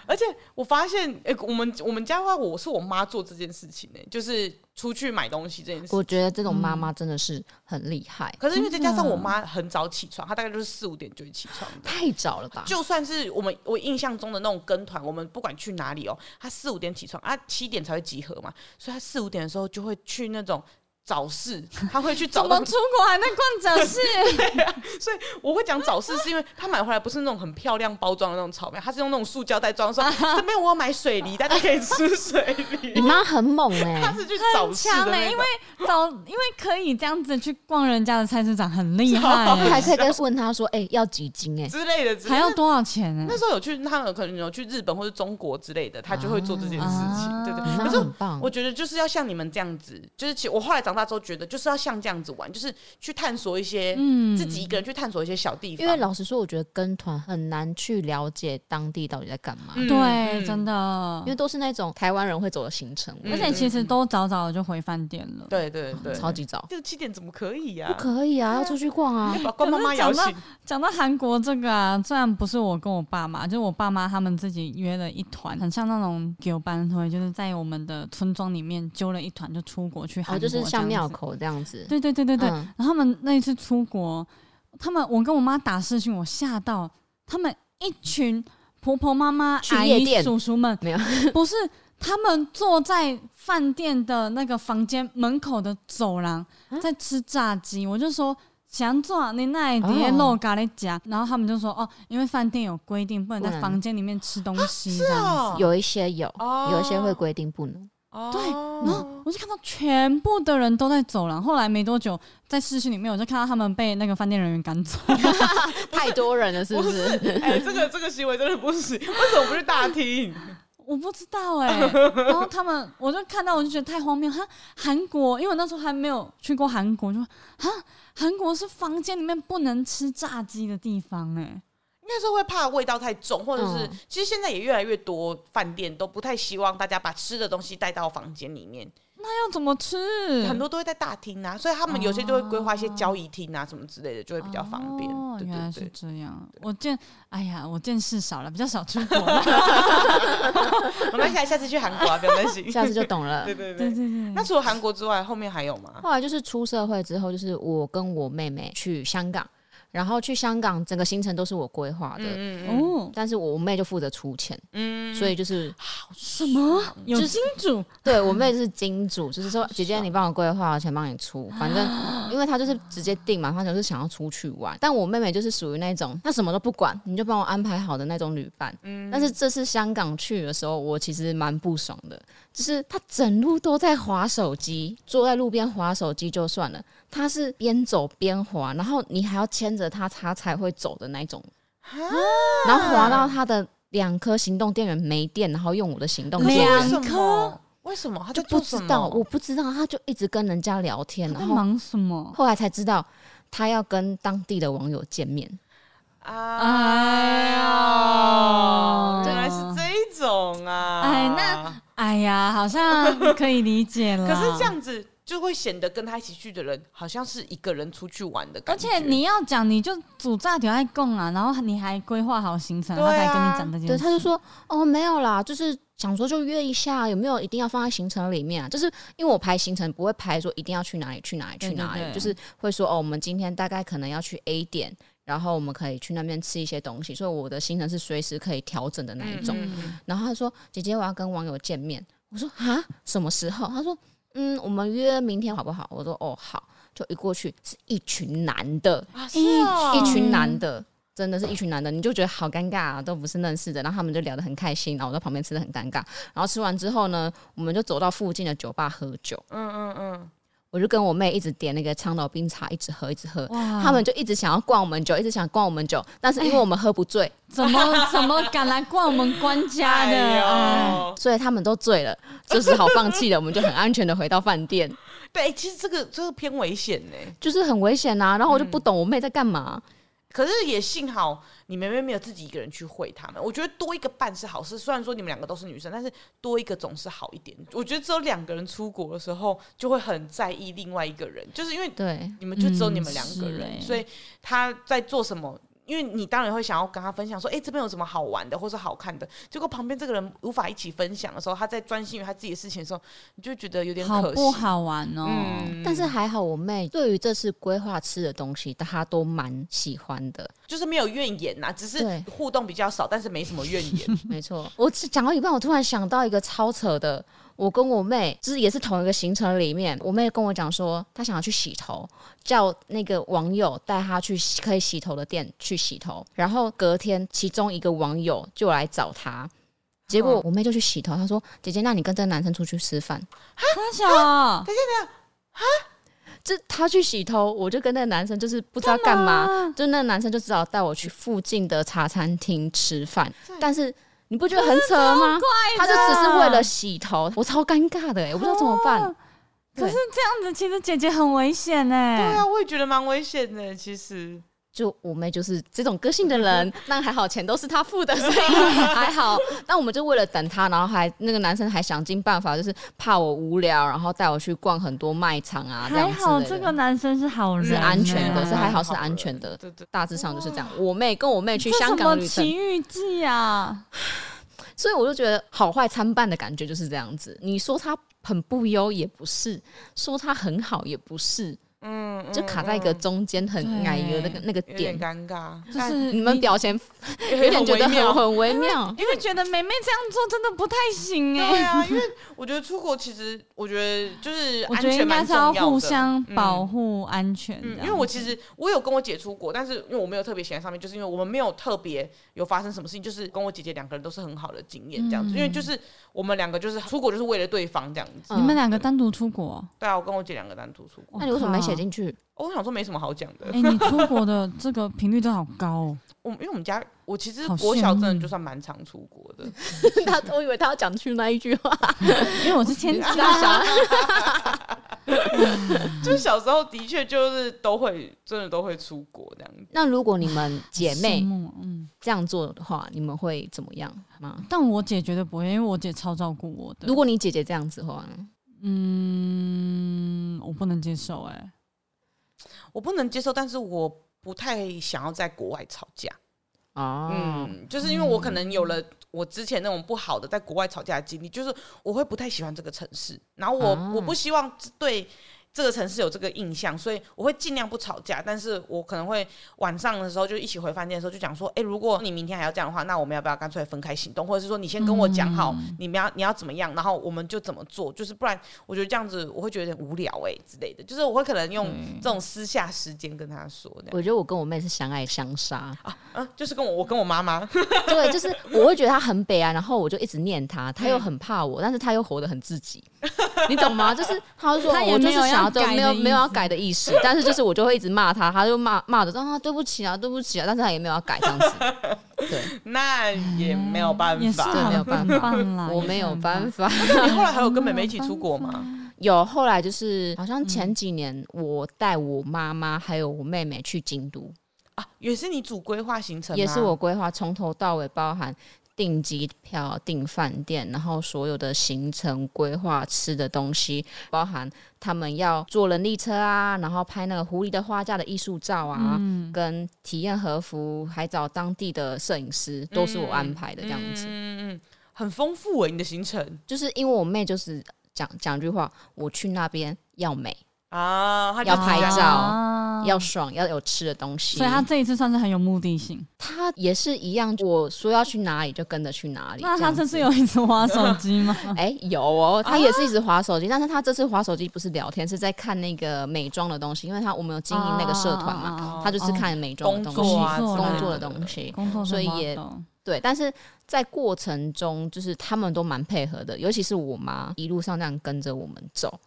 S3: 而且我发现，哎、欸，我们我们家的话，我是我妈做这件事情呢、欸，就是出去买东西这件事。
S2: 我觉得这种妈妈真的是很厉害。
S3: 可是因为再加上我妈很早起床，她大概就是四五点就会起床。
S2: 太早了吧？
S3: 就算是我们我印象中的那种跟团，我们不管去哪里哦、喔，她四五点起床啊，七点才会集合嘛，所以她四五点的时候就会去那种。早市，(laughs) 他会去找。
S1: 怎么出国还能逛早市？(laughs)
S3: 所以我会讲早市，是因为他买回来不是那种很漂亮包装的那种草莓，他是用那种塑胶袋装。说 (laughs) 这边我要买水梨，大家可以吃水梨。
S2: 你妈很猛哎，
S3: 他是去早市的，
S1: 因为早，因为可以这样子去逛人家的菜市场，很厉害。
S2: 还可以跟问他说，哎，要几斤哎
S3: 之类的，
S1: 还要多少钱呢？
S3: 那时候有去，他有可能有去日本或者中国之类的，他就会做这件事情。对对，可是我觉得就是要像你们这样子，就是其我后来长大之后觉得就是要。像这样子玩，就是去探索一些，嗯，自己一个人去探索一些小地方。
S2: 因为老实说，我觉得跟团很难去了解当地到底在干嘛。
S1: 嗯、对，真的，
S2: 因为都是那种台湾人会走的行程，
S1: 而且其实都早早的就回饭店了。
S3: 对对对，
S2: 超级早。
S3: 这七点怎么可以呀？
S2: 不可以啊，要出去逛啊！
S3: 把关妈妈摇醒。
S1: 讲到韩国这个啊，虽然不是我跟我爸妈，就是我爸妈他们自己约了一团，很像那种给班会，就是在我们的村庄里面揪了一团，就出国去韩国，
S2: 就是像庙口这样子。
S1: 对对对对对。嗯、然后他们那一次出国，他们我跟我妈打视讯，我吓到他们一群婆婆妈妈、阿姨叔叔们，没有，不是他们坐在饭店的那个房间门口的走廊在吃炸鸡，我就说想做你那碟肉咖喱夹，然后他们就说哦，因为饭店有规定，不能在房间里面吃东西，这样子。
S2: 有一些有，有一些会规定不能。
S1: 对，然后我就看到全部的人都在走廊。后来没多久，在市区里面，我就看到他们被那个饭店人员赶走。(laughs)
S2: 太多人了，是不是？
S3: 哎，这个这个行为真的不行。为什么不是大厅？(laughs)
S1: 我不知道哎。然后他们，我就看到，我就觉得太荒谬。哈，韩国，因为我那时候还没有去过韩国，就说哈，韩国是房间里面不能吃炸鸡的地方哎。
S3: 应该是会怕味道太重，或者是、嗯、其实现在也越来越多饭店都不太希望大家把吃的东西带到房间里面。
S1: 那要怎么吃？
S3: 很多都会在大厅啊，所以他们有些就会规划一些交易厅啊什么之类的，就会比较方便。
S1: 哦，
S3: 对对对，
S1: 原来是这样。我见，哎呀，我见识少了，比较少出国。(laughs)
S3: 没关系下次去韩国啊，不用担心，
S2: 下次就懂了。(laughs)
S3: 对对对对对。那除了韩国之外，后面还有吗？
S2: 后来就是出社会之后，就是我跟我妹妹去香港。然后去香港，整个行程都是我规划的，嗯嗯，但是我妹就负责出钱，嗯，所以就是
S1: 好什么？有金主，
S2: 对我妹是金主，就是说姐姐你帮我规划，钱帮你出，反正因为她就是直接定嘛，她就是想要出去玩，但我妹妹就是属于那种她什么都不管，你就帮我安排好的那种旅伴，嗯，但是这次香港去的时候，我其实蛮不爽的，就是他整路都在划手机，坐在路边划手机就算了。他是边走边划，然后你还要牵着他，他才会走的那种。然后划到他的两颗行动电源没电，然后用我的行动电源。
S1: 两颗？
S3: 为什么？他
S2: 就不知道，我不知道，他就一直跟人家聊天，然后
S1: 忙什么？
S2: 后来才知道，他要跟当地的网友见面。
S3: 哎呀，原来是这种啊！
S1: 哎，那哎呀，好像 (laughs) 可以理解了。
S3: 可是这样子。就会显得跟他一起去的人好像是一个人出去玩的感觉。
S1: 而且你要讲，你就主炸点爱供啊，然后你还规划好行程，他才跟你讲这件事。
S2: 对，他就说哦，没有啦，就是想说就约一下，有没有一定要放在行程里面啊？就是因为我排行程不会排说一定要去哪里去哪里去哪里，就是会说哦，我们今天大概可能要去 A 点，然后我们可以去那边吃一些东西，所以我的行程是随时可以调整的那一种。然后他说姐姐，我要跟网友见面。我说啊，什么时候？他说。嗯，我们约明天好不好？我说哦好，就一过去是一群男的，
S3: 啊是哦、
S2: 一群男的，真的是一群男的，你就觉得好尴尬啊，都不是认识的，然后他们就聊得很开心，然后我在旁边吃的很尴尬，然后吃完之后呢，我们就走到附近的酒吧喝酒，嗯嗯嗯。我就跟我妹一直点那个长岛冰茶，一直喝，一直喝。他们就一直想要灌我们酒，一直想灌我们酒，但是因为我们喝不醉，欸、
S1: 怎么怎么敢来灌我们官家的？哎，
S2: 所以他们都醉了，就是好放弃了。我们就很安全的回到饭店。
S3: 对，其实这个这个偏危险呢，
S2: 就是很危险呐、啊。然后我就不懂我妹在干嘛。嗯
S3: 可是也幸好你们有没有自己一个人去会他们，我觉得多一个伴是好事。虽然说你们两个都是女生，但是多一个总是好一点。我觉得只有两个人出国的时候，就会很在意另外一个人，就是因为对你们就只有你们两个人，所以他在做什么。因为你当然会想要跟他分享说，哎、欸，这边有什么好玩的，或是好看的。结果旁边这个人无法一起分享的时候，他在专心于他自己的事情的时候，你就觉得有点可惜。
S1: 好不好玩哦？
S2: 嗯、但是还好，我妹对于这次规划吃的东西，她都蛮喜欢的，
S3: 就是没有怨言呐，只是互动比较少，但是没什么怨言。(laughs)
S2: 没错，我讲到一半，我突然想到一个超扯的。我跟我妹就是也是同一个行程里面，我妹跟我讲说，她想要去洗头，叫那个网友带她去可以洗头的店去洗头。然后隔天，其中一个网友就来找她，结果我妹就去洗头。她说：“姐姐，那你跟这个男生出去吃饭？”
S1: 哈，小，等一下，
S3: 等一下，哈，(laughs)
S2: 这她去洗头，我就跟那个男生就是不知道干嘛，干嘛就那个男生就只好带我去附近的茶餐厅吃饭，但是。你不觉得很扯吗？他就只是为了洗头，我超尴尬的哎、欸，我不知道怎么办。哦、
S1: 可是这样子，其实姐姐很危险哎、欸。
S3: 对啊，我也觉得蛮危险的，其实。
S2: 就我妹就是这种个性的人，(laughs) 那还好钱都是她付的，(laughs) 所以还好。那我们就为了等她，然后还那个男生还想尽办法，就是怕我无聊，然后带我去逛很多卖场啊。
S1: 还好这个男生是好人，
S2: 是安全的，是还好是安全的。对对，大致上就是这样。我妹跟我妹去香港旅程，
S1: 奇遇记啊，
S2: 所以我就觉得好坏参半的感觉就是这样子。你说他很不优也不是，说他很好也不是。嗯，就卡在一个中间很矮的那个那个点，
S3: 尴尬。
S1: 就是
S2: 你们表情有点觉得很很微妙，
S1: 因为觉得妹妹这样做真的不太行哎。
S3: 对啊，因为我觉得出国其实，我觉得就是
S1: 我觉得应该是要互相保护安全。
S3: 因为我其实我有跟我姐出国，但是因为我没有特别写在上面，就是因为我们没有特别有发生什么事情，就是跟我姐姐两个人都是很好的经验这样子。因为就是我们两个就是出国就是为了对方这样子。
S1: 你们两个单独出国？
S3: 对啊，我跟我姐两个单独出国。
S2: 那你为什么没写进去？
S3: 我想说没什么好讲的。
S1: 哎，你出国的 (laughs) 这个频率都好高哦。(laughs)
S3: 我因为我们家，我其实国小真的就算蛮常出国的。(laughs)
S2: 他我以为他要讲出那一句话，
S1: 因为我是千金
S2: 小。
S3: 就小时候的确就是都会真的都会出国这样子。
S2: 那如果你们姐妹嗯这样做的话，你们会怎么样吗？
S1: 但我姐绝对不会，因为我姐超照顾我的。
S2: 如果你姐姐这样子的话，
S1: 嗯，我不能接受哎、欸。
S3: 我不能接受，但是我不太想要在国外吵架
S2: 啊。
S3: 嗯，就是因为我可能有了我之前那种不好的在国外吵架的经历，就是我会不太喜欢这个城市，然后我、啊、我不希望对。这个城市有这个印象，所以我会尽量不吵架。但是我可能会晚上的时候就一起回饭店的时候就讲说，哎，如果你明天还要这样的话，那我们要不要干脆分开行动？或者是说你先跟我讲好，嗯、你们要你要怎么样，然后我们就怎么做。就是不然，我觉得这样子我会觉得有点无聊哎、欸、之类的。就是我会可能用这种私下时间跟他说。
S2: 我觉得我跟我妹是相爱相杀
S3: 啊，嗯，就是跟我我跟我妈妈，
S2: 对，就是我会觉得她很悲哀，然后我就一直念她，她又很怕我，但是她又活得很自己，你懂吗？就是她说我就是想要就没有没有。要改的意思，(laughs) 但是就是我就会一直骂他，他就骂骂着说啊对不起啊对不起啊，但是他也没有要改这样子，(laughs) 对，
S3: 那也没有办法，
S2: 对，没有办法，我没有办法。
S3: 你后来还有跟妹妹一起出国吗？(laughs)
S2: 有，后来就是好像前几年我带我妈妈还有我妹妹去京都
S3: 啊，也是你主规划行程，
S2: 也是我规划，从头到尾包含。订机票、订饭店，然后所有的行程规划、吃的东西，包含他们要坐人力车啊，然后拍那个狐狸的花架的艺术照啊，嗯、跟体验和服，还找当地的摄影师，都是我安排的这样子。
S3: 嗯嗯，很丰富诶，你的行程。
S2: 就是因为我妹就是讲讲句话，我去那边要美。
S3: 啊，
S2: 要拍照，啊、要爽，要有吃的东西，
S1: 所以他这一次算是很有目的性。
S2: 他也是一样，我说要去哪里就跟着去哪里。
S1: 那他这次有一直划手机吗？(laughs)
S2: 哎、欸，有哦，他也是一直划手机，啊、但是他这次划手机不是聊天，是在看那个美妆的东西，因为他我们有经营那个社团嘛，啊、他就是看美妆的东西，
S3: 啊、
S2: 工作的东西，
S1: 工作，
S2: 所以也对。但是在过程中，就是他们都蛮配合的，尤其是我妈一路上这样跟着我们走。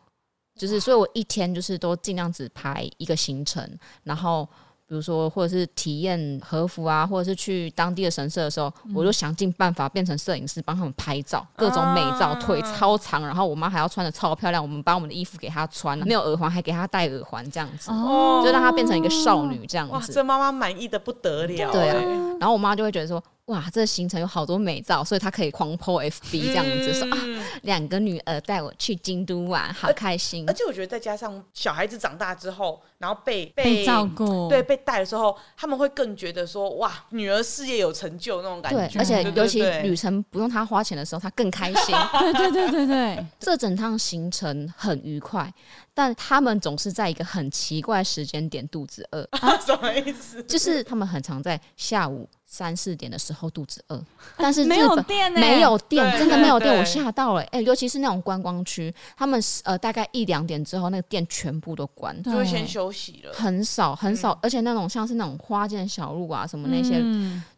S2: 就是，所以我一天就是都尽量只排一个行程，然后比如说或者是体验和服啊，或者是去当地的神社的时候，嗯、我就想尽办法变成摄影师，帮他们拍照，各种美照，腿超长，然后我妈还要穿的超漂亮，我们把我们的衣服给她穿，没有耳环还给她戴耳环，这样子，哦、就让她变成一个少女这样子。哇，
S3: 这妈妈满意的不得了。
S2: 对啊，然后我妈就会觉得说。哇，这个行程有好多美照，所以他可以狂 po FB 这样子、嗯、说啊，两个女儿带我去京都玩，好开心。
S3: 而且我觉得再加上小孩子长大之后，然后被被，
S1: 被照顾，
S3: 对，被带的时候，他们会更觉得说哇，女儿事业有成就那种感觉。
S2: 对，而且尤其旅程不用他花钱的时候，他更开心。
S1: 对对对对对，(laughs)
S2: 这整趟行程很愉快。但他们总是在一个很奇怪时间点肚子饿
S3: 啊？(laughs) 什么意思？
S2: 就是他们很常在下午三四点的时候肚子饿，(laughs) 但是
S1: 没有电，
S2: 没有电，真的没有电，我吓到了。哎，尤其是那种观光区，他们呃大概一两点之后，那个店全部都关，
S3: 就会先休息了。
S2: 很少很少，而且那种像是那种花间小路啊什么那些，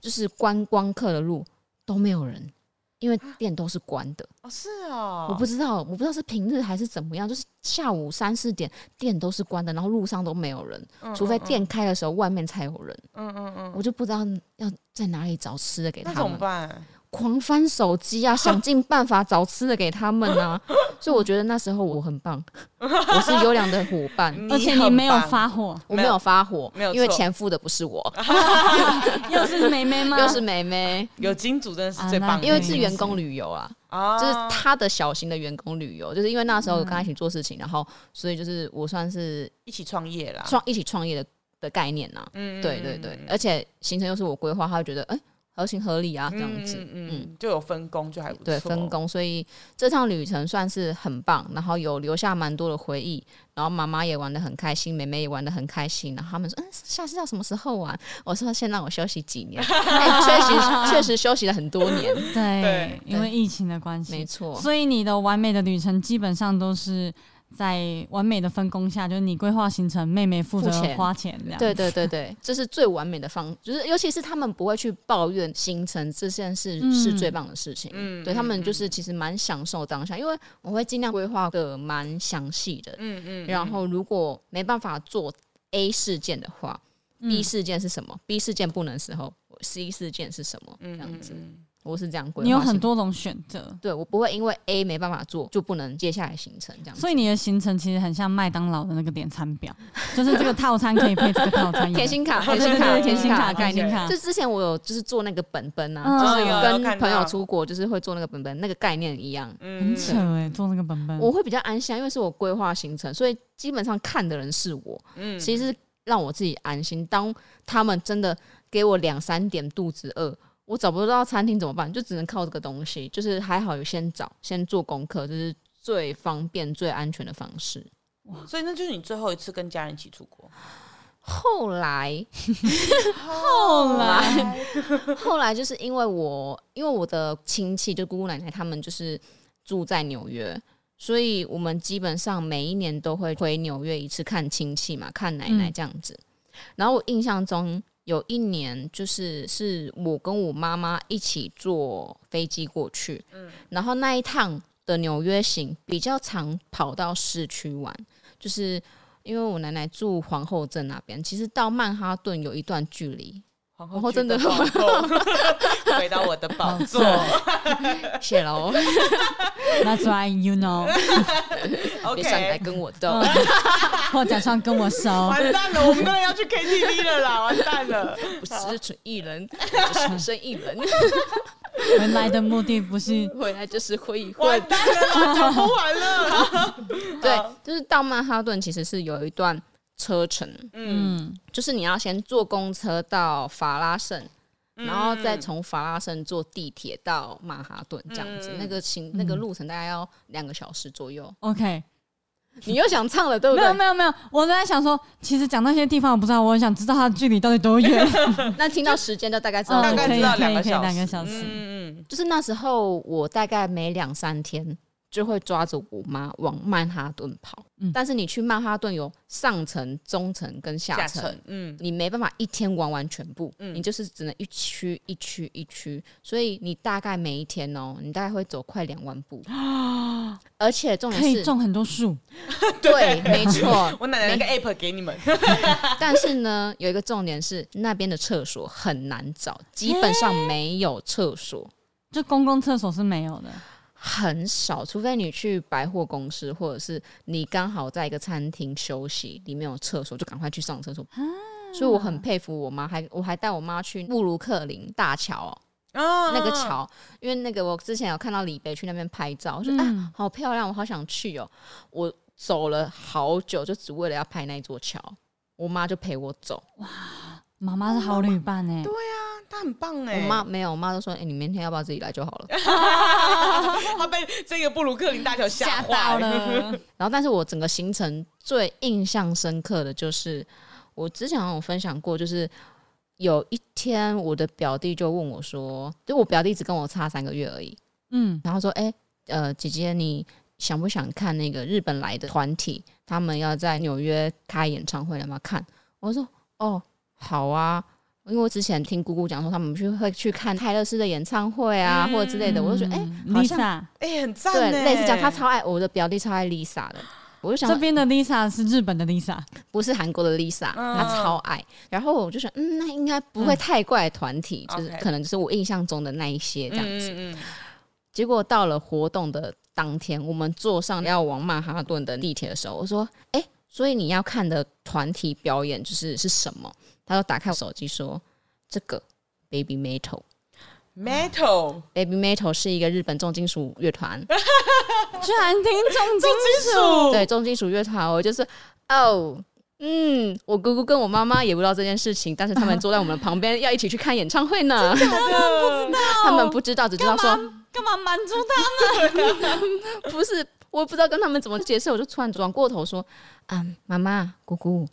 S2: 就是观光客的路都没有人。因为店都是关的
S3: 哦，是哦，
S2: 我不知道，我不知道是平日还是怎么样，就是下午三四点店都是关的，然后路上都没有人，除非店开的时候外面才有人。嗯嗯嗯，我就不知道要在哪里找吃的给他们。
S3: 那怎么办？
S2: 狂翻手机啊，想尽办法找吃的给他们啊，(laughs) 所以我觉得那时候我很棒，我是优良的伙伴，(laughs)
S1: 而且你没有发火，
S2: 我没有发火，
S3: 没有，
S2: 因为钱付的不是我，(laughs)
S1: 又是妹妹吗？
S2: 又是妹妹，
S3: 有金主真的是最棒，
S2: 因为是员工旅游啊，就是他的小型的员工旅游，就是因为那时候跟他一起做事情，然后所以就是我算是
S3: 一起创业啦，
S2: 创一起创业的的概念呐，嗯，对对对，而且行程又是我规划，他就觉得哎。合情合理啊，这样子，嗯，
S3: 嗯，就有分工，就还不错。
S2: 对，分工，所以这趟旅程算是很棒，然后有留下蛮多的回忆，然后妈妈也玩得很开心，妹妹也玩得很开心，然后他们说，嗯，下次要什么时候玩？我说先让我休息几年，(laughs) 确实确实休息了很多年，(laughs)
S1: 对，对因为疫情的关系，
S2: 没错，
S1: 所以你的完美的旅程基本上都是。在完美的分工下，就是你规划行程，妹妹负责花钱，这样。
S2: 对对对对，(laughs) 这是最完美的方，就是尤其是他们不会去抱怨行程这件事是最棒的事情。嗯，对他们就是其实蛮享受当下，因为我会尽量规划的蛮详细的。嗯嗯。然后如果没办法做 A 事件的话，B 事件是什么？B 事件不能时候，C 事件是什么？这样子。我是这样规划，
S1: 你有很多种选择，
S2: 对我不会因为 A 没办法做就不能接下来行程这样。
S1: 所以你的行程其实很像麦当劳的那个点餐表，(laughs) 就是这个套餐可以配这个套餐，(laughs)
S2: 甜心卡、甜心卡、甜心卡概念。
S1: 卡。
S2: 就之前我有就是做那个本本啊，就是跟朋友出国就是会做那个本本，那个概念一样。
S1: 很扯哎，做那个本本，
S2: 我会比较安心，因为是我规划行程，所以基本上看的人是我。嗯，其实让我自己安心。当他们真的给我两三点肚子饿。我找不到餐厅怎么办？就只能靠这个东西。就是还好有先找，先做功课，这是最方便、最安全的方式。
S3: 哇！所以那就是你最后一次跟家人一起出国。
S2: 后来，(laughs) 后来，后来就是因为我，因为我的亲戚就姑姑奶奶他们就是住在纽约，所以我们基本上每一年都会回纽约一次看亲戚嘛，看奶奶这样子。嗯、然后我印象中。有一年，就是是我跟我妈妈一起坐飞机过去，嗯，然后那一趟的纽约行比较常跑到市区玩，就是因为我奶奶住皇后镇那边，其实到曼哈顿有一段距离。皇后真的皇后，
S3: 回到我的宝座，(laughs) (laughs)
S2: 谢喽。(laughs)
S1: That's why you know，
S2: 别想来跟我斗，
S1: 或假装跟我熟。
S3: 完蛋了，我们当然要去 KTV 了啦！完蛋了，
S2: 不是纯艺人，不是生意人。
S1: 回来的目的不是
S2: 回来，就是会一会。
S3: 完蛋了，讲不完了。
S2: 对，就是到曼哈顿其实是有一段。车程，嗯，就是你要先坐公车到法拉盛，嗯、然后再从法拉盛坐地铁到曼哈顿，这样子，嗯、那个行那个路程大概要两个小时左右。
S1: OK，
S2: 你又想唱了，对不对？
S1: 没有没有没有，我在想说，其实讲那些地方我不知道，我很想知道它的距离到底多远。(laughs)
S2: 那听到时间就大概知道，
S3: 大概知道两个小时。
S1: 两个小时，
S2: 嗯嗯，就是那时候我大概每两三天。就会抓着我妈往曼哈顿跑，嗯、但是你去曼哈顿有上层、中层跟下层，嗯，你没办法一天玩完全部，嗯，你就是只能一区一区一区，所以你大概每一天哦，你大概会走快两万步啊，而且重点是
S1: 可以种很多树，(laughs)
S2: 对，没错，(laughs)
S3: 我奶奶那个 app 给你们，(laughs)
S2: 但是呢，有一个重点是那边的厕所很难找，基本上没有厕所，
S1: 就公共厕所是没有的。
S2: 很少，除非你去百货公司，或者是你刚好在一个餐厅休息，里面有厕所，就赶快去上厕所。啊、所以我很佩服我妈，还我还带我妈去布鲁克林大桥哦，啊、那个桥，因为那个我之前有看到李贝去那边拍照，我说、嗯、啊，好漂亮，我好想去哦。我走了好久，就只为了要拍那座桥，我妈就陪我走。哇，
S1: 妈妈是好女伴哎、欸，
S3: 对呀、啊。她很棒哎，
S2: 我妈没有，我妈都说：“哎、欸，你明天要不要自己来就好了？” (laughs)
S3: 她被这个布鲁克林大桥吓坏了。(laughs)
S2: 然后，但是我整个行程最印象深刻的就是，我之前有分享过，就是有一天我的表弟就问我说：“就我表弟只跟我差三个月而已，嗯，然后说：‘哎、欸，呃，姐姐，你想不想看那个日本来的团体？他们要在纽约开演唱会，要不要看？’我说：‘哦，好啊。’因为我之前听姑姑讲说，他们去会去看泰勒斯的演唱会啊，嗯、或者之类的，我就觉得哎，Lisa，
S3: 哎，很赞，
S2: 对，类似讲他超爱我的表弟，超爱 Lisa 的，我就想
S1: 这边的 Lisa 是日本的 Lisa，
S2: 不是韩国的 Lisa，他超爱。然后我就想，嗯，那应该不会太怪团体，嗯、就是可能就是我印象中的那一些这样子。嗯嗯嗯、结果到了活动的当天，我们坐上要往曼哈顿的地铁的时候，我说，哎，所以你要看的团体表演就是是什么？他就打开我手机说：“这个 Baby Metal，Metal，Baby Metal 是一个日本重金属乐团，
S1: 居然听重金属，
S2: 对重金属乐团，我就是哦嗯，我姑姑跟我妈妈也不知道这件事情，但是他们坐在我们旁边，要一起去看演唱会呢。
S1: 他 (laughs) 们不知道，
S2: 他们不知道，只知道说
S1: 干嘛瞒住他们？(laughs)
S2: 不是，我不知道跟他们怎么解释，我就突然转过头说：“嗯，妈妈，姑姑，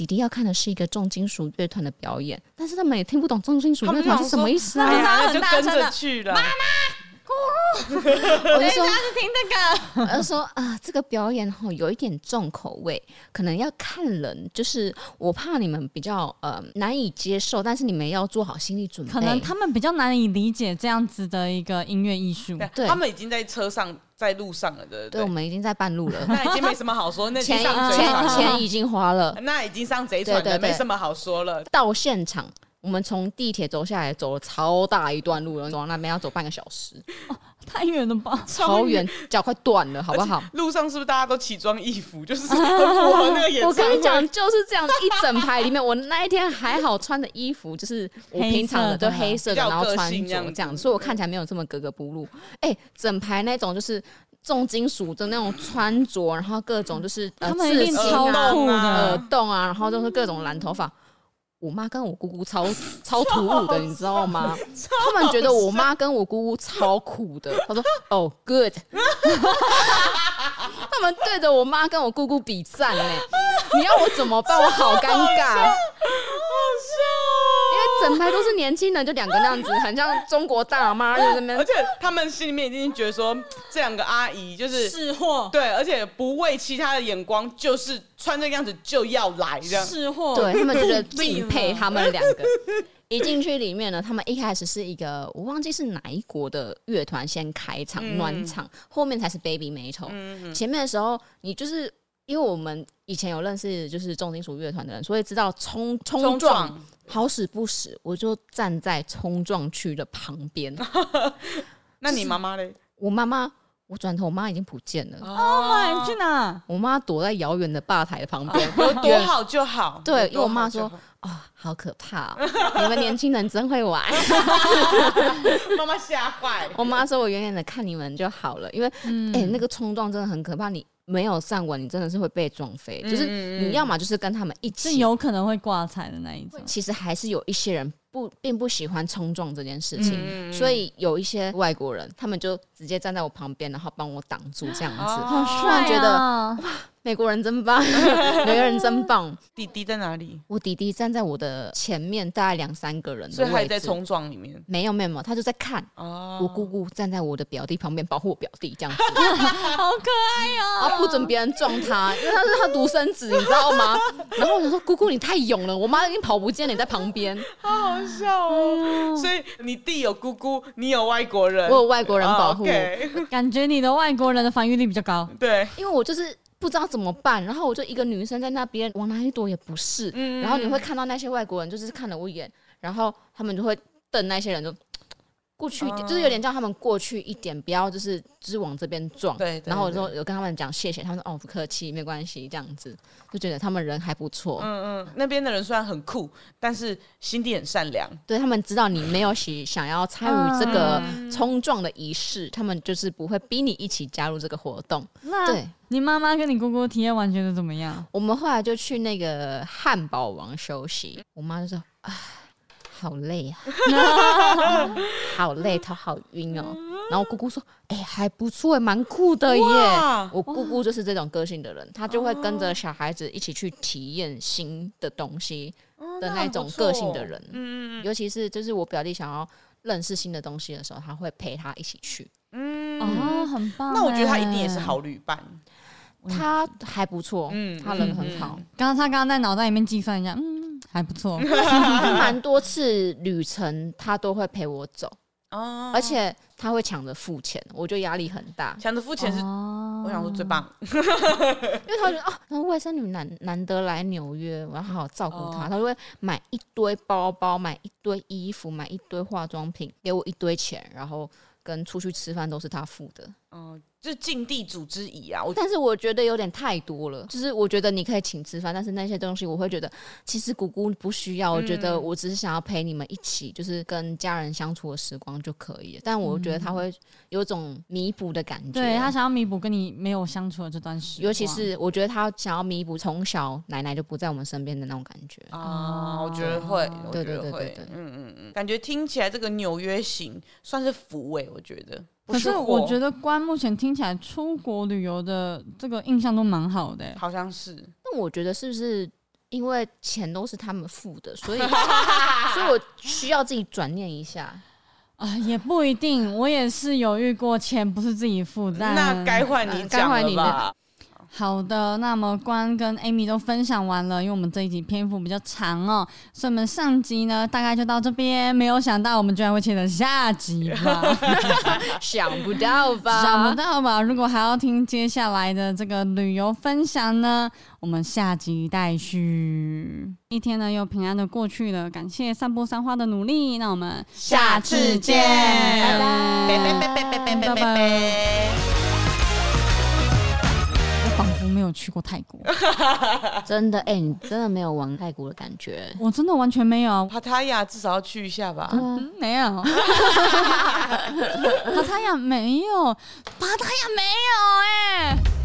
S2: 弟弟要看的是一个重金属乐团的表演，但是他们也听不懂重金属乐团是什么意思啊，
S3: 那就跟着去了。”妈
S1: 妈。(laughs) 我就说，听这个，
S2: 我就说啊，这个表演吼有一点重口味，可能要看人，就是我怕你们比较呃难以接受，但是你们要做好心理准备。
S1: 可能他们比较难以理解这样子的一个音乐艺术。
S2: 对，
S3: 他们已经在车上，在路上了，对
S2: 对，我们已经在半路了，(laughs)
S3: 那已经没什么好说。那
S2: 钱钱钱已经花了，(laughs)
S3: 那已经上贼船了，没什么好说了。
S2: 到现场。我们从地铁走下来，走了超大一段路了，走到那边要走半个小时，
S1: 哦、太远了吧？
S2: 超远，脚快断了，好不好？
S3: 路上是不是大家都奇装异服？就是 (laughs) 符合那个颜色。
S2: 我跟你讲，就是这样，一整排里面，我那一天还好穿的衣服就是我平常的，就黑色的，然后穿着这样，所以我看起来没有这么格格不入。哎、欸，整排那种就是重金属的那种穿着，然后各种就是
S1: 他们一定超酷的
S2: 耳洞啊，然后就是各种蓝头发。我妈跟我姑姑超超突兀的，(laughs) 你知道吗？他们觉得我妈跟我姑姑超酷的。他说：“哦、oh,，good。(laughs) ”他们对着我妈跟我姑姑比赞呢。你要我怎么办？我好尴尬。整排都是年轻人，就两个那样子，很像中国大妈在那边。
S3: 而且他们心里面已经觉得说，这两个阿姨就是
S1: 是货，
S3: 对，而且不为其他的眼光，就是穿这个样子就要来这样
S1: 识货。
S2: 对，他们觉得敬佩他们两个。一进去里面呢，他们一开始是一个我忘记是哪一国的乐团先开场暖场，后面才是 Babymetal。前面的时候，你就是。因为我们以前有认识就是重金属乐团的人，所以知道冲冲撞好死不死，我就站在冲撞区的旁边。(laughs)
S3: 那你妈妈嘞？
S2: 我妈妈，我转头，我妈已经不见了。
S1: 哦，你去哪？
S2: 我妈躲在遥远的吧台的旁边，(laughs)
S3: 躲好就好。
S2: 对，因为我妈说：“哦，好可怕，你们年轻人真会玩。(laughs) ”
S3: 妈妈吓坏。
S2: 我妈说：“我远远的看你们就好了，因为哎，那个冲撞真的很可怕。你。”没有站稳，你真的是会被撞飞。嗯、就是你要么就是跟他们一起，
S1: 是有可能会挂彩的那一种。
S2: 其实还是有一些人不并不喜欢冲撞这件事情，嗯、所以有一些外国人，他们就直接站在我旁边，然后帮我挡住这样子。
S1: 好帅啊！
S2: 觉得哇。美国人真棒，(laughs) 美国人真棒。
S3: 弟弟在哪里？
S2: 我弟弟站在我的前面，大概两三个人的位置，
S3: 所以他在冲撞里面。
S2: 没有没有没有，他就在看。哦。我姑姑站在我的表弟旁边，保护我表弟，这样子。(laughs)
S1: 好可爱哦！
S2: 啊，不准别人撞他，因为他是他独生子，你知道吗？(laughs) 然后我想说，姑姑你太勇了，我妈已经跑不见了，你在旁边，
S3: 好好笑哦。所以你弟有姑姑，你有外国人，
S2: 我有外国人保护。
S1: 感觉你的外国人的防御力比较高。
S3: 对，
S2: 因为我就是。不知道怎么办，然后我就一个女生在那边往哪里躲也不是，嗯、然后你会看到那些外国人就是看了我一眼，然后他们就会瞪那些人就。过去一点，就是有点叫他们过去一点，不要就是就是往这边撞。对，然后我就有跟他们讲谢谢，他们说哦不客气，没关系，这样子就觉得他们人还不错。
S3: 嗯嗯，那边的人虽然很酷，但是心地很善良。
S2: 对，他们知道你没有想想要参与这个冲撞的仪式，他们就是不会逼你一起加入这个活动。
S1: 那
S2: 对，
S1: 你妈妈跟你姑姑体验完觉得怎么样？
S2: 我们后来就去那个汉堡王休息，我妈就说啊。好累啊，(laughs) 好累，头好晕哦。然后我姑姑说：“哎、欸，还不错，蛮酷的耶。”我姑姑就是这种个性的人，她就会跟着小孩子一起去体验新的东西的那种个性的人。嗯，尤其是就是我表弟想要认识新的东西的时候，他会陪他一起去。
S1: 嗯，哦，很棒。
S3: 那我觉得他一定也是好旅伴。
S2: 他还不错，嗯，他人很好。
S1: 刚刚他刚刚在脑袋里面计算一下，嗯。还不错，(laughs)
S2: 蛮多次旅程他都会陪我走，哦，而且他会抢着付钱，我觉得压力很大。
S3: 抢着付钱是，我想说最棒，(laughs)
S2: 因为他觉得啊，然后外甥女难难得来纽约，我要好好照顾她，他就会买一堆包包，买一堆衣服，买一堆化妆品，给我一堆钱，然后跟出去吃饭都是他付的。
S3: 就是尽地主之谊啊，
S2: 但是我觉得有点太多了。就是我觉得你可以请吃饭，但是那些东西我会觉得其实姑姑不需要。我觉得我只是想要陪你们一起，就是跟家人相处的时光就可以了。但我觉得他会有种弥补的感觉，
S1: 对，他想要弥补跟你没有相处的这段时光。
S2: 尤其是我觉得他想要弥补从小奶奶就不在我们身边的那种感觉
S3: 啊，我觉得会，对对对对，嗯嗯嗯，感觉听起来这个纽约行算是福哎，我觉得。
S1: 可是我觉得关目前听起来出国旅游的这个印象都蛮好的，(laughs)
S3: 好像是。
S2: 那我觉得是不是因为钱都是他们付的，所以 (laughs) 所以我需要自己转念一下
S1: 啊？也不一定，我也是有遇过钱不是自己付的。
S3: 那该换你讲了吧？
S1: 好的，那么关跟 Amy 都分享完了，因为我们这一集篇幅比较长哦，所以我们上集呢大概就到这边。没有想到我们居然会切成下集吧？(laughs)
S2: 想不到吧？
S1: 想不到吧？如果还要听接下来的这个旅游分享呢，我们下集待续。一天呢又平安的过去了，感谢散播三花的努力。那我们下次见，拜拜拜拜拜拜拜拜。没有去过泰国，(laughs)
S2: 真的哎、欸，你真的没有玩泰国的感觉，
S1: 我真的完全没有。
S3: 帕塔亚至少要去一下吧？
S1: 嗯，没有。(laughs) 帕塔亚没有，帕塔亚没有哎、欸。